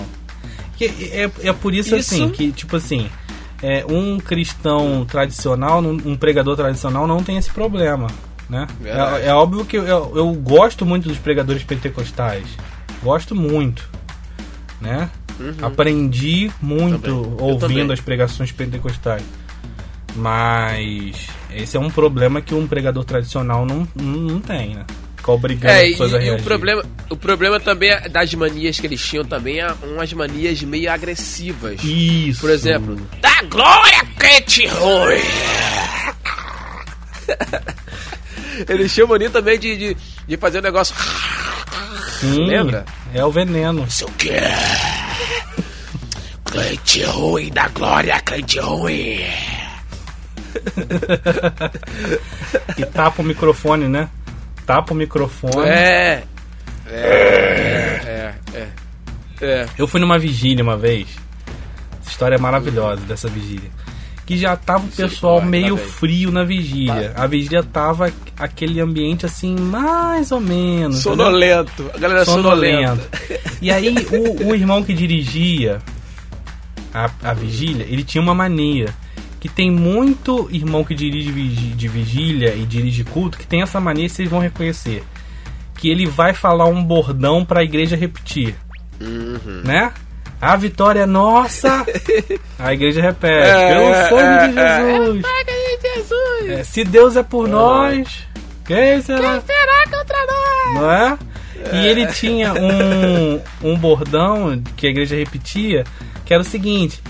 Que é, é por isso, Isso. assim, que, tipo assim, é, um cristão tradicional, um pregador tradicional não tem esse problema, né? É, é óbvio que eu, eu, gosto muito dos pregadores pentecostais. Gosto muito, né? Aprendi muito Uhum. Também. Eu ouvindo as pregações pentecostais. Mas esse é um problema que um pregador tradicional não, não, não tem, né? Ficar obrigando É, as e, pessoas a e o reagir. problema, o problema também é das manias que eles tinham também, é umas manias meio agressivas. Isso. Por exemplo, da glória crente ruim. (laughs) Eles tinham mania também de, de, de fazer um negócio. Sim, lembra? É o veneno. Sei o quê? Crente ruim da glória, crente ruim. (laughs) E tapa o microfone, né? Tapa o microfone. É. É, é, é. É. Eu fui numa vigília uma vez. Essa história é maravilhosa dessa vigília. Que já tava o pessoal qual é, meio tá frio na vigília. A vigília tava aquele ambiente assim, mais ou menos. entendeu? Sonolento. A galera sonolenta. sonolento. E aí o, o irmão que dirigia a, a vigília, ele tinha uma mania. Que tem muito irmão que dirige de vigília e dirige culto que tem essa mania, vocês vão reconhecer. Que ele vai falar um bordão pra igreja repetir. Uhum. Né? A vitória é nossa. (laughs) A igreja repete. É, Pelo é, sangue de é, Jesus. Jesus. É, se Deus é por nós, quem será? será contra nós? não é? E ele tinha um, um bordão que a igreja repetia, que era o seguinte: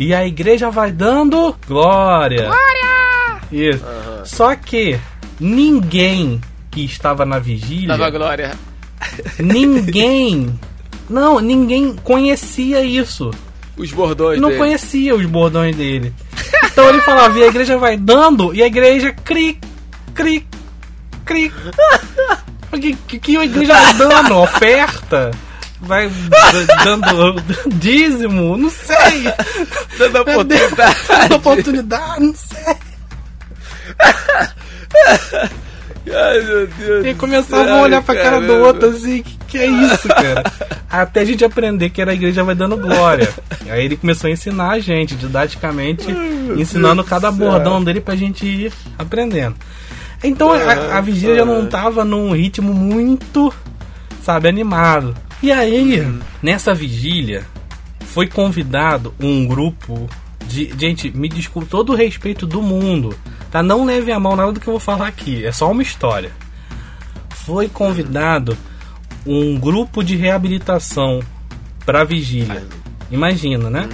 E a igreja vai dando glória. Glória! Isso. Só que ninguém que estava na vigília, Dava glória. ninguém, não, ninguém conhecia isso. Os bordões Não dele. conhecia os bordões dele. Então ele falava, e a igreja vai dando, e a igreja cri, cri, cri. (laughs) Que, que, que a igreja vai dando? Oferta? Vai dando (laughs) dízimo? Não sei. Dando oportunidade. dando oportunidade, não sei. Ai, meu Deus. E do começava céu, a olhar pra cara do outro assim, que, que é isso, cara? Até a gente aprender que era a igreja vai dando glória. Aí ele começou a ensinar a gente, didaticamente, ensinando cada bordão dele pra gente ir aprendendo. Então a, a vigília já não tava num ritmo muito, sabe, animado. E aí, nessa vigília, foi convidado um grupo de. Gente, me desculpe, todo o respeito do mundo, tá? Não leve a mão nada do que eu vou falar aqui, é só uma história. Foi convidado um grupo de reabilitação pra vigília. Imagina, né?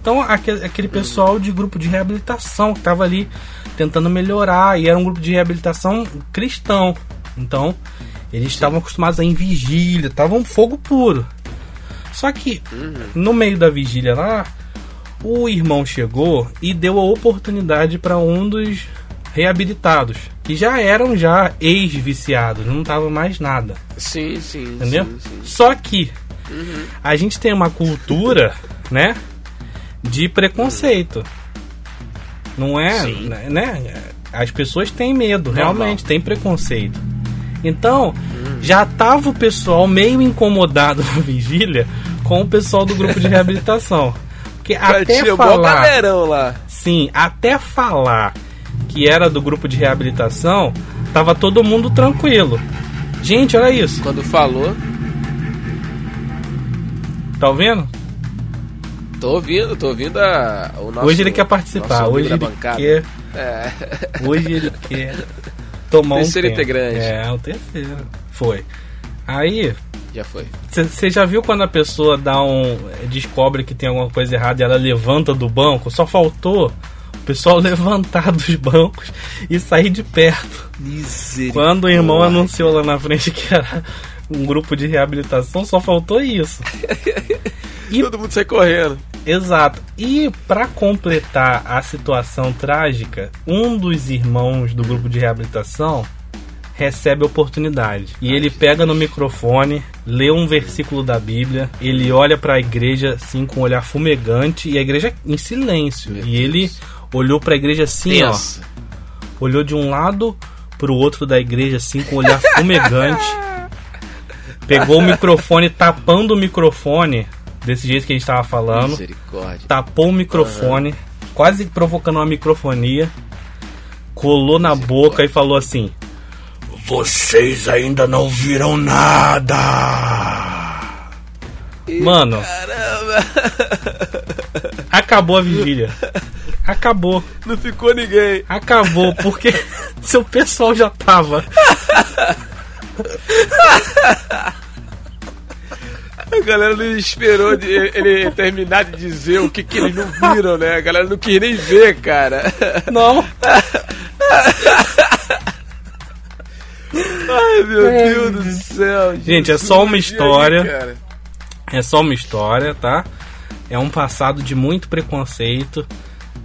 Então, aquele, pessoal de grupo de reabilitação que tava ali tentando melhorar, e era um grupo de reabilitação cristão. Então, eles estavam acostumados a ir em vigília, estavam fogo puro. Só que no meio da vigília lá, o irmão chegou e deu a oportunidade para um dos reabilitados, que já eram já ex-viciados, não tava mais nada, Sim, sim. entendeu? Sim, sim. Só que a gente tem uma cultura, né, de preconceito. Não é, Sim. né? As pessoas têm medo, realmente, tem preconceito. Então, já tava o pessoal meio incomodado (laughs) na vigília com o pessoal do grupo de reabilitação. Porque (laughs) até falar, lá. sim, até falar que era do grupo de reabilitação, tava todo mundo tranquilo. Gente, olha isso. Quando falou, Tá ouvindo? tô ouvindo, tô ouvindo a, o nosso. hoje ele quer participar. Hoje ele bancada. quer. É. Hoje ele quer (laughs) tomar Terceiro um integrante. É, o terceiro. Foi. Aí, Já foi. você já viu quando a pessoa dá um. descobre que tem alguma coisa errada e ela levanta do banco? Só faltou o pessoal (laughs) levantar dos bancos e sair de perto. Misericórdia. Quando o irmão anunciou lá na frente que era um grupo de reabilitação, só faltou isso. (laughs) E Todo mundo sai correndo. Exato. E pra completar a situação trágica, um dos irmãos do grupo de reabilitação recebe a oportunidade. E ele pega no microfone, lê um versículo da Bíblia, ele olha pra igreja assim com um olhar fumegante e a igreja em silêncio. Meu e ele olhou pra igreja assim, ó, olhou de um lado pro outro da igreja assim com um olhar fumegante. (laughs) Pegou o microfone tapando o microfone desse jeito que a gente tava falando Misericórdia. tapou o microfone, quase provocando uma microfonia, colou na boca e falou assim: Vocês ainda não viram nada! Mano, acabou a vigília. Acabou, Não ficou ninguém. acabou, porque (laughs) seu pessoal já tava. (laughs) A galera não esperou de ele terminar de dizer o que, que eles não viram, né? A galera não quis nem ver, cara. Não, Ai, meu Deus do céu. Gente, é só uma aí, história. cara? É só uma história, tá? É um passado de muito preconceito.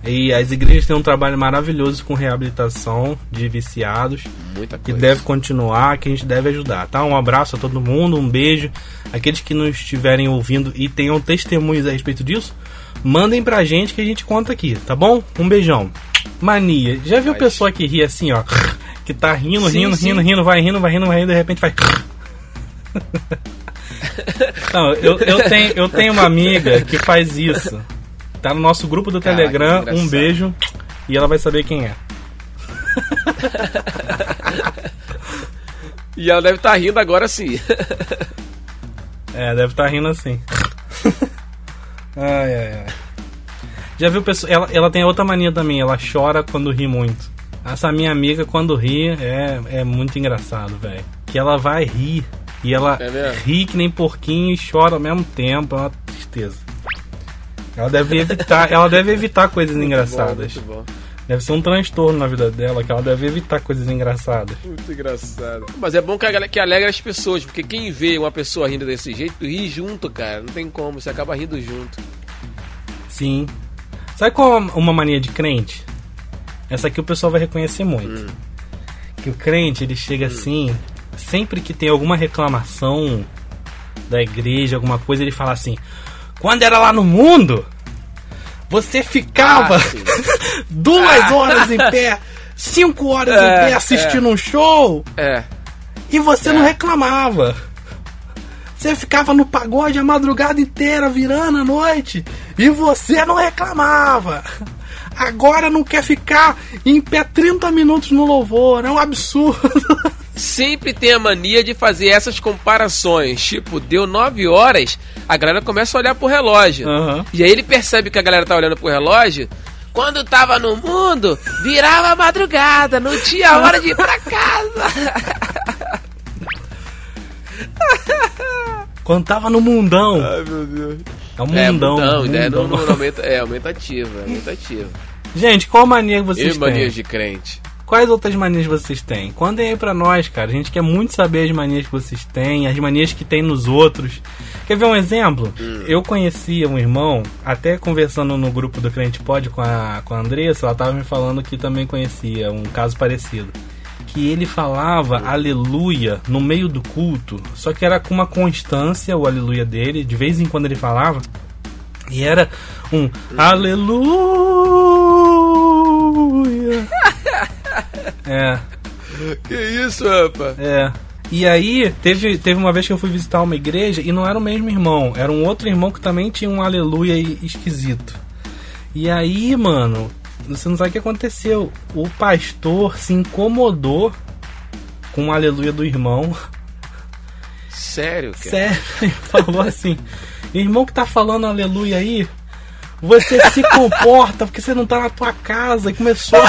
E as igrejas têm um trabalho maravilhoso com reabilitação de viciados. Muita Que coisa. deve continuar, que a gente deve ajudar, tá? Um abraço a todo mundo, um beijo. Aqueles que não estiverem ouvindo e tenham testemunhos a respeito disso, mandem pra gente que a gente conta aqui, tá bom? Um beijão. Mania. Já viu Vai. pessoa que ri assim, ó? (laughs) Que tá rindo, Sim, rindo, sim. rindo, rindo, vai rindo, vai rindo, vai rindo, de repente vai. (laughs) Não, eu, eu, tenho, eu tenho uma amiga que faz isso. Tá no nosso grupo do Caraca, Telegram. Um beijo. E ela vai saber quem é. (laughs) E ela deve estar rindo agora sim. É, deve estar rindo assim. ai, ai, ai. Já viu pessoa. Ela, ela tem outra mania também, ela chora quando ri muito. Essa minha amiga, quando ri, é, é muito engraçado, velho. Que ela vai rir. E ela É ri que nem porquinho e chora ao mesmo tempo. É uma tristeza. Ela deve evitar, ela deve evitar coisas engraçadas. Muito bom, Deve ser um transtorno na vida dela, que ela deve evitar coisas engraçadas. muito, bom. muito engraçado. Mas é bom que, a galera, que alegra as pessoas, porque quem vê uma pessoa rindo desse jeito, ri junto, cara. Não tem como, você acaba rindo junto. Sim. Sabe qual é uma mania de crente? Essa aqui o pessoal vai reconhecer muito. Que o crente, ele chega assim, sempre que tem alguma reclamação da igreja, alguma coisa, ele fala assim: Quando era lá no mundo, você ficava Ah, (laughs) duas horas em pé, cinco horas É, em pé assistindo um show É. e você É. não reclamava. Você ficava no pagode a madrugada inteira, virando a noite, e você não reclamava. Agora não quer ficar em pé 30 minutos no louvor, é um absurdo. (laughs) Sempre tem a mania de fazer essas comparações. Tipo, deu 9 horas, a galera começa a olhar pro relógio. Aham. E aí ele percebe que a galera tá olhando pro relógio. Quando tava no mundo, virava madrugada, não tinha (laughs) hora de ir pra casa. Quando tava no mundão, Ai, meu Deus. é um É, mundão. mundão, ideia mundão. não aumenta, é aumentativa, é aumentativa. Gente, qual mania que vocês E manias têm? de crente. Quais outras manias vocês têm? Contem aí pra nós, cara. A gente quer muito saber as manias que vocês têm, as manias que tem nos outros. Quer ver um exemplo? Eu conhecia um irmão, até conversando no grupo do Crente Pod com a, com a Andressa, ela tava me falando que também conhecia um caso parecido. Que ele falava aleluia no meio do culto, só que era com uma constância o aleluia dele, de vez em quando ele falava. E era um aleluia. (laughs) É, Que isso, rapaz? é. E aí, teve, teve uma vez que eu fui visitar uma igreja e não era o mesmo irmão, era um outro irmão que também tinha um aleluia esquisito. E aí, mano, você não sabe o que aconteceu. O pastor se incomodou com o aleluia do irmão. Sério, cara? Sério, (laughs) ele falou assim: Irmão que tá falando aleluia aí, você se comporta porque você não tá na tua casa. E começou a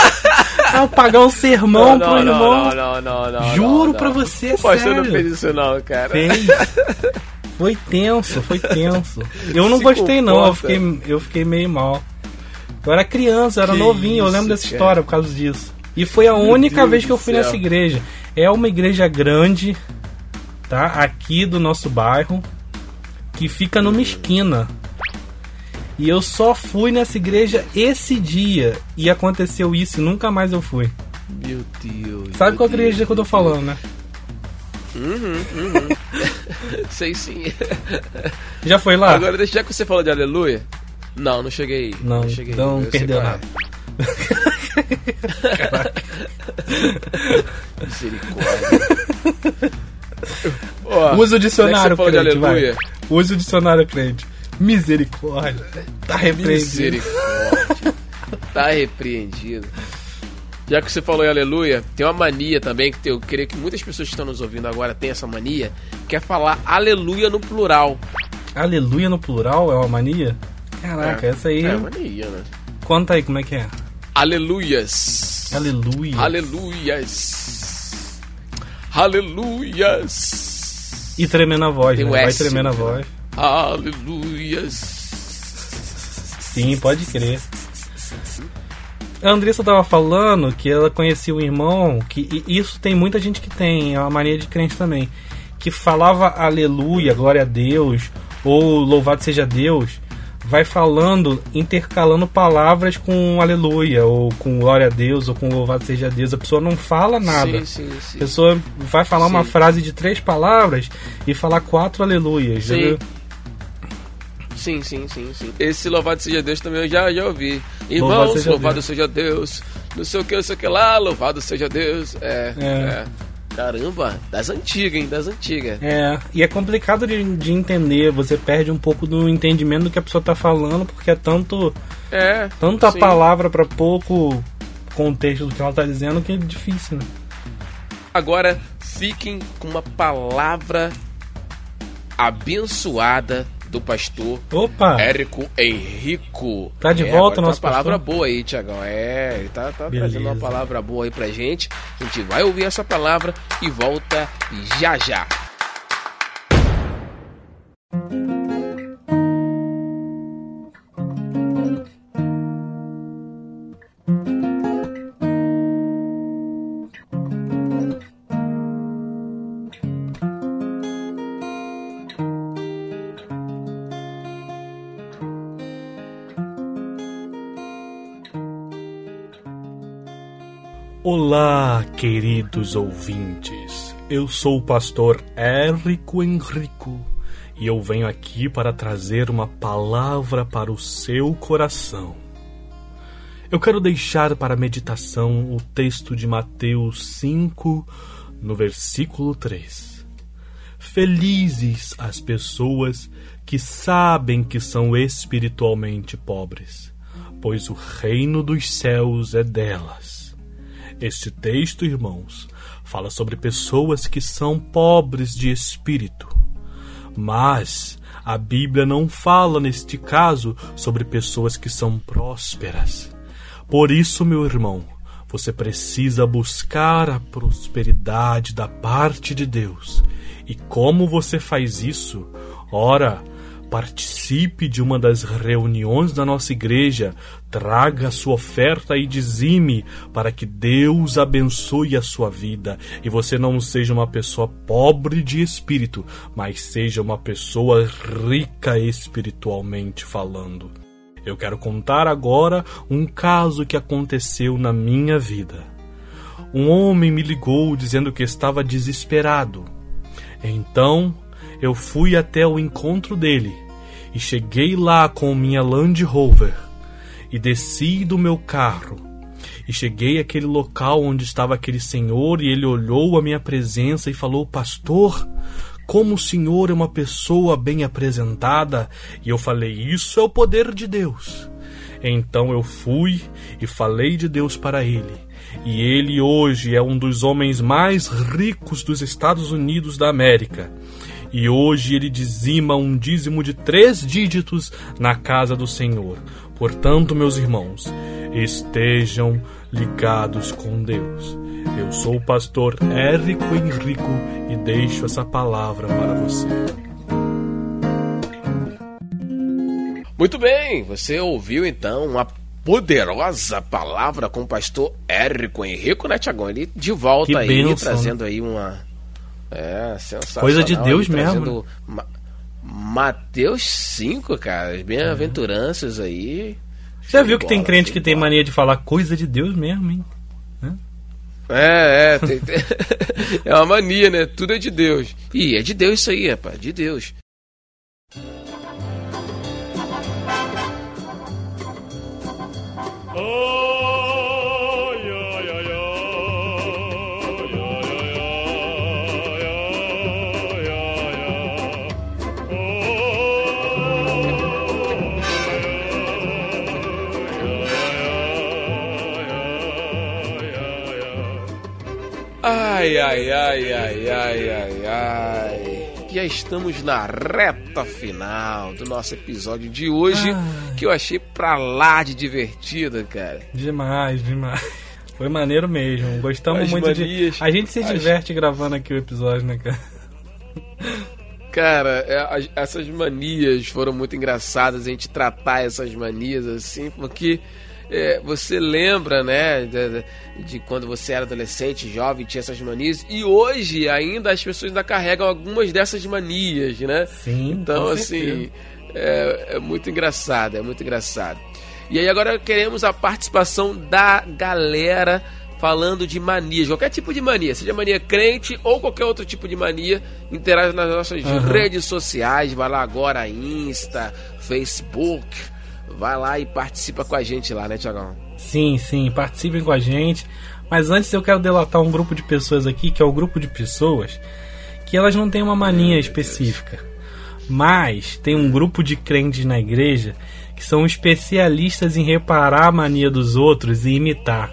pagar um sermão pro irmão. não, não, não, Juro não, pra não. você, O pastor sério. não fez isso não, cara. Fez. (laughs) Foi tenso, foi tenso. Eu não Se gostei não, eu comporta. fiquei, eu fiquei meio mal. Eu era criança, eu era Que novinho, eu isso, lembro dessa cara. história por causa disso. E foi a Meu única Deus vez que eu fui céu. nessa igreja. É uma igreja grande, tá? Aqui do nosso bairro, que fica numa esquina. E eu só fui nessa igreja esse dia e aconteceu isso e nunca mais eu fui. Meu Deus. Sabe meu qual Deus, igreja que eu tô falando, né? Deus. (laughs) Sei sim. Já foi lá? Agora, deixa- já que você falou de aleluia. Não, não cheguei. aí. Não, cheguei. então sei perdeu é. nada. (laughs) Misericórdia. (laughs) Ó, Usa o dicionário, crente, aleluia. Use o dicionário crente. Misericórdia. Tá repreendido. Misericórdia. tá repreendido. Já que você falou em aleluia, tem uma mania também que eu creio que muitas pessoas que estão nos ouvindo agora têm essa mania, que é falar aleluia no plural. Aleluia no plural é uma mania? Caraca, É. essa aí. É mania, né? Conta aí como é que é. Aleluias. Aleluia. Aleluias. Aleluias. E tremendo a voz, Tem né? Vai S, tremendo a né? Voz. Aleluias. Sim, pode crer. A Andressa tava falando que ela conhecia um irmão, que e isso tem muita gente que tem, é uma mania de crente também, que falava aleluia, glória a Deus, ou louvado seja Deus, vai falando, intercalando palavras com aleluia, ou com glória a Deus, ou com louvado seja Deus. A pessoa não fala nada. Sim, sim, A sim. pessoa vai falar uma frase de três palavras e falar quatro aleluias. Sim. entendeu? Sim, sim, sim, sim. Esse louvado seja Deus também eu já, já ouvi. Louvado Irmãos, seja louvado Deus. seja Deus. Não sei o que, não sei o que lá, louvado seja Deus. É, É. é. Caramba, das antigas, hein? Das antigas. É, e é complicado de, de entender, você perde um pouco do entendimento do que a pessoa tá falando, porque é tanto É. tanta sim. palavra pra pouco contexto do que ela tá dizendo que é difícil, né? Agora fiquem com uma palavra abençoada do pastor Opa! Érico Henrico. Tá de É, volta nosso tem uma palavra pastor? boa aí, Tiagão. É, ele tá, tá trazendo uma palavra boa aí pra gente. A gente vai ouvir essa palavra e volta já já. Queridos ouvintes. Eu sou o pastor Érico Henrico e eu venho aqui para trazer uma palavra para o seu coração. Eu quero deixar para meditação o texto de Mateus 5, no versículo 3. Felizes as pessoas que sabem que são espiritualmente pobres, pois o reino dos céus é delas. Este texto, irmãos, fala sobre pessoas que são pobres de espírito. Mas a Bíblia não fala neste caso sobre pessoas que são prósperas. Por isso, meu irmão, você precisa buscar a prosperidade da parte de Deus. E como você faz isso? Ora, participe de uma das reuniões da nossa igreja, traga a sua oferta e dizime para que Deus abençoe a sua vida e você não seja uma pessoa pobre de espírito, mas seja uma pessoa rica espiritualmente falando. Eu quero contar agora um caso que aconteceu na minha vida. Um homem me ligou dizendo que estava desesperado. Então eu fui até o encontro dele e cheguei lá com minha Land Rover e desci do meu carro e cheguei àquele local onde estava aquele senhor e ele olhou a minha presença e falou: Pastor, como o senhor é uma pessoa bem apresentada. E eu falei: Isso é o poder de Deus. Então eu fui e falei de Deus para ele. E ele hoje é um dos homens mais ricos dos Estados Unidos da América e hoje ele dizima um dízimo de três dígitos na casa do Senhor. Portanto, meus irmãos, estejam ligados com Deus. Eu sou o pastor Érico Henrico e deixo essa palavra para você. Muito bem, você ouviu então uma poderosa palavra com o pastor Érico Henrico, né, Tiagão? Ele de volta Que aí, bênção. trazendo aí uma. É, sensacional. Coisa de Deus mesmo. trazendo Ma- Mateus 5, cara, as bem-aventuranças aí. Você viu que tem Bola, crente que de tem bola. mania de falar coisa de Deus mesmo, hein? É, é, tem- tem- (laughs) é uma mania, né? Tudo é de Deus. Ih, é de Deus isso aí, rapaz, de Deus. Ai, ai, ai, ai, ai, ai, ai. Já estamos na reta final do nosso episódio de hoje, que eu achei pra lá de divertido, cara. Demais, demais. Foi maneiro mesmo. Gostamos As muito manias, de. A gente se as- diverte gravando aqui o episódio, né, cara? Cara, é, as- essas manias foram muito engraçadas, a gente tratar essas manias assim, porque é, você lembra, né, de, de quando você era adolescente, jovem, tinha essas manias, e hoje ainda as pessoas ainda carregam algumas dessas manias, né? Sim. Então, assim, é, é muito engraçado, é muito engraçado. E aí agora queremos a participação da galera falando de manias, qualquer tipo de mania, seja mania crente ou qualquer outro tipo de mania, interage nas nossas Aham. redes sociais, vai lá agora, Insta, Facebook, vai lá e participa com a gente lá, né, Tiagão? Sim, sim, participem com a gente. Mas antes eu quero delatar um grupo de pessoas aqui, que é o grupo de pessoas que elas não têm uma mania específica. Mas tem um grupo de crentes na igreja que são especialistas em reparar a mania dos outros e imitar.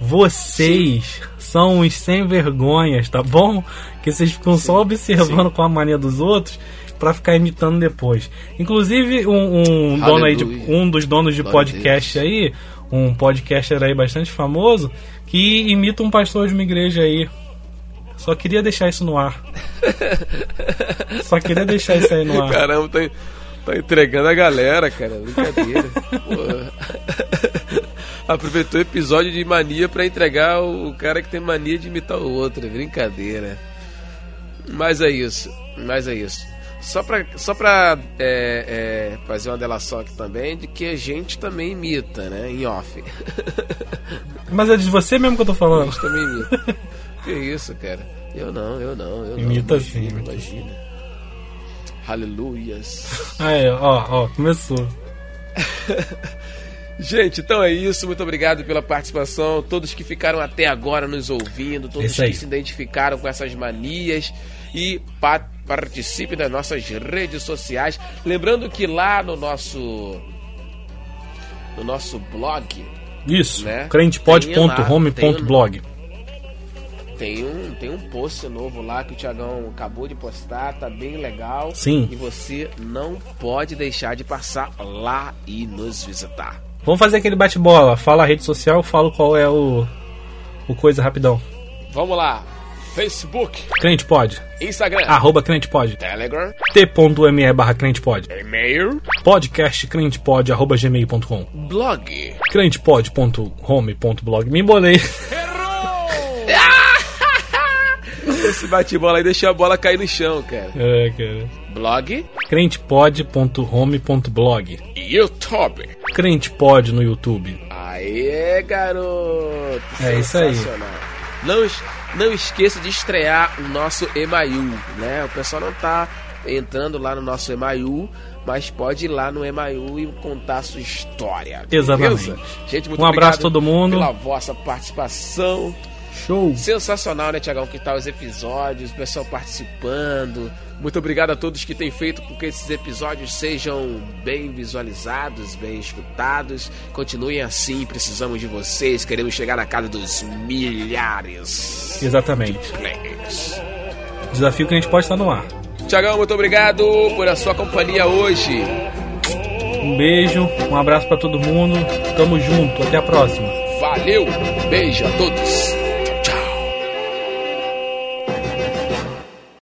Vocês são os sem vergonhas, tá bom? Que vocês ficam só observando com a mania dos outros pra ficar imitando depois. Inclusive um, um dono aí de, um dos donos de Glória podcast aí, um podcaster aí bastante famoso, que imita um pastor de uma igreja aí. Só queria deixar isso no ar. (laughs) Só queria deixar isso aí no ar. Caramba, tá, tá entregando a galera, cara. Brincadeira. (laughs) Aproveitou o episódio de mania pra entregar o cara que tem mania de imitar o outro. Brincadeira. Mas é isso. Mas é isso. Só pra, só pra é, é, fazer uma delação aqui também de que a gente também imita, né? Em off. (laughs) Mas é de você mesmo que eu tô A falando. gente também imita. que isso, cara? Eu não, eu não, eu Imita não. sim, Imagina, imita imagina. Aleluias. Aí, ó, ó, começou. (laughs) Gente, então é isso. Muito obrigado pela participação. Todos que ficaram até agora nos ouvindo, todos que se identificaram com essas manias e pa participe das nossas redes sociais. Lembrando que lá no nosso no nosso blog Isso, Né? crentepod.home.blog. tem um tem um post novo lá que o Tiagão acabou de postar, tá bem legal. Sim. E você não pode deixar de passar lá e nos visitar. Vamos fazer aquele bate-bola. Fala a rede social, falo qual é o, o coisa rapidão. Vamos lá. Facebook, Crente Pod. Instagram, Arroba Crente Pod. Telegram, T.me barra Crente Pod. e-mail, Podcast crentepod arroba gmail.com. blog. crentepod.home.blog. Me embolei. (laughs) Esse bate-bola aí deixa a bola cair no chão, cara. É, cara. Blog, crentepod.home.blog. YouTube. Crentepod no YouTube. Aê, garoto! É isso aí. Não, não esqueça de estrear o nosso Email, né? O pessoal não tá entrando lá no nosso Email, mas pode ir lá no Email e contar a sua história. Exatamente. beleza? Gente, muito Um abraço a todo mundo. Pela vossa participação. Show. Sensacional, né, Tiagão? Que tal os episódios, o pessoal participando. Muito obrigado a todos que têm feito com que esses episódios sejam bem visualizados, bem escutados. Continuem assim, precisamos de vocês. Queremos chegar na casa dos milhares. Exatamente. Players. Desafio Crente Pod está no ar. Tiagão, muito obrigado por a sua companhia hoje. Um beijo, um abraço pra todo mundo. Tamo junto. Até a próxima. Valeu, beijo a todos.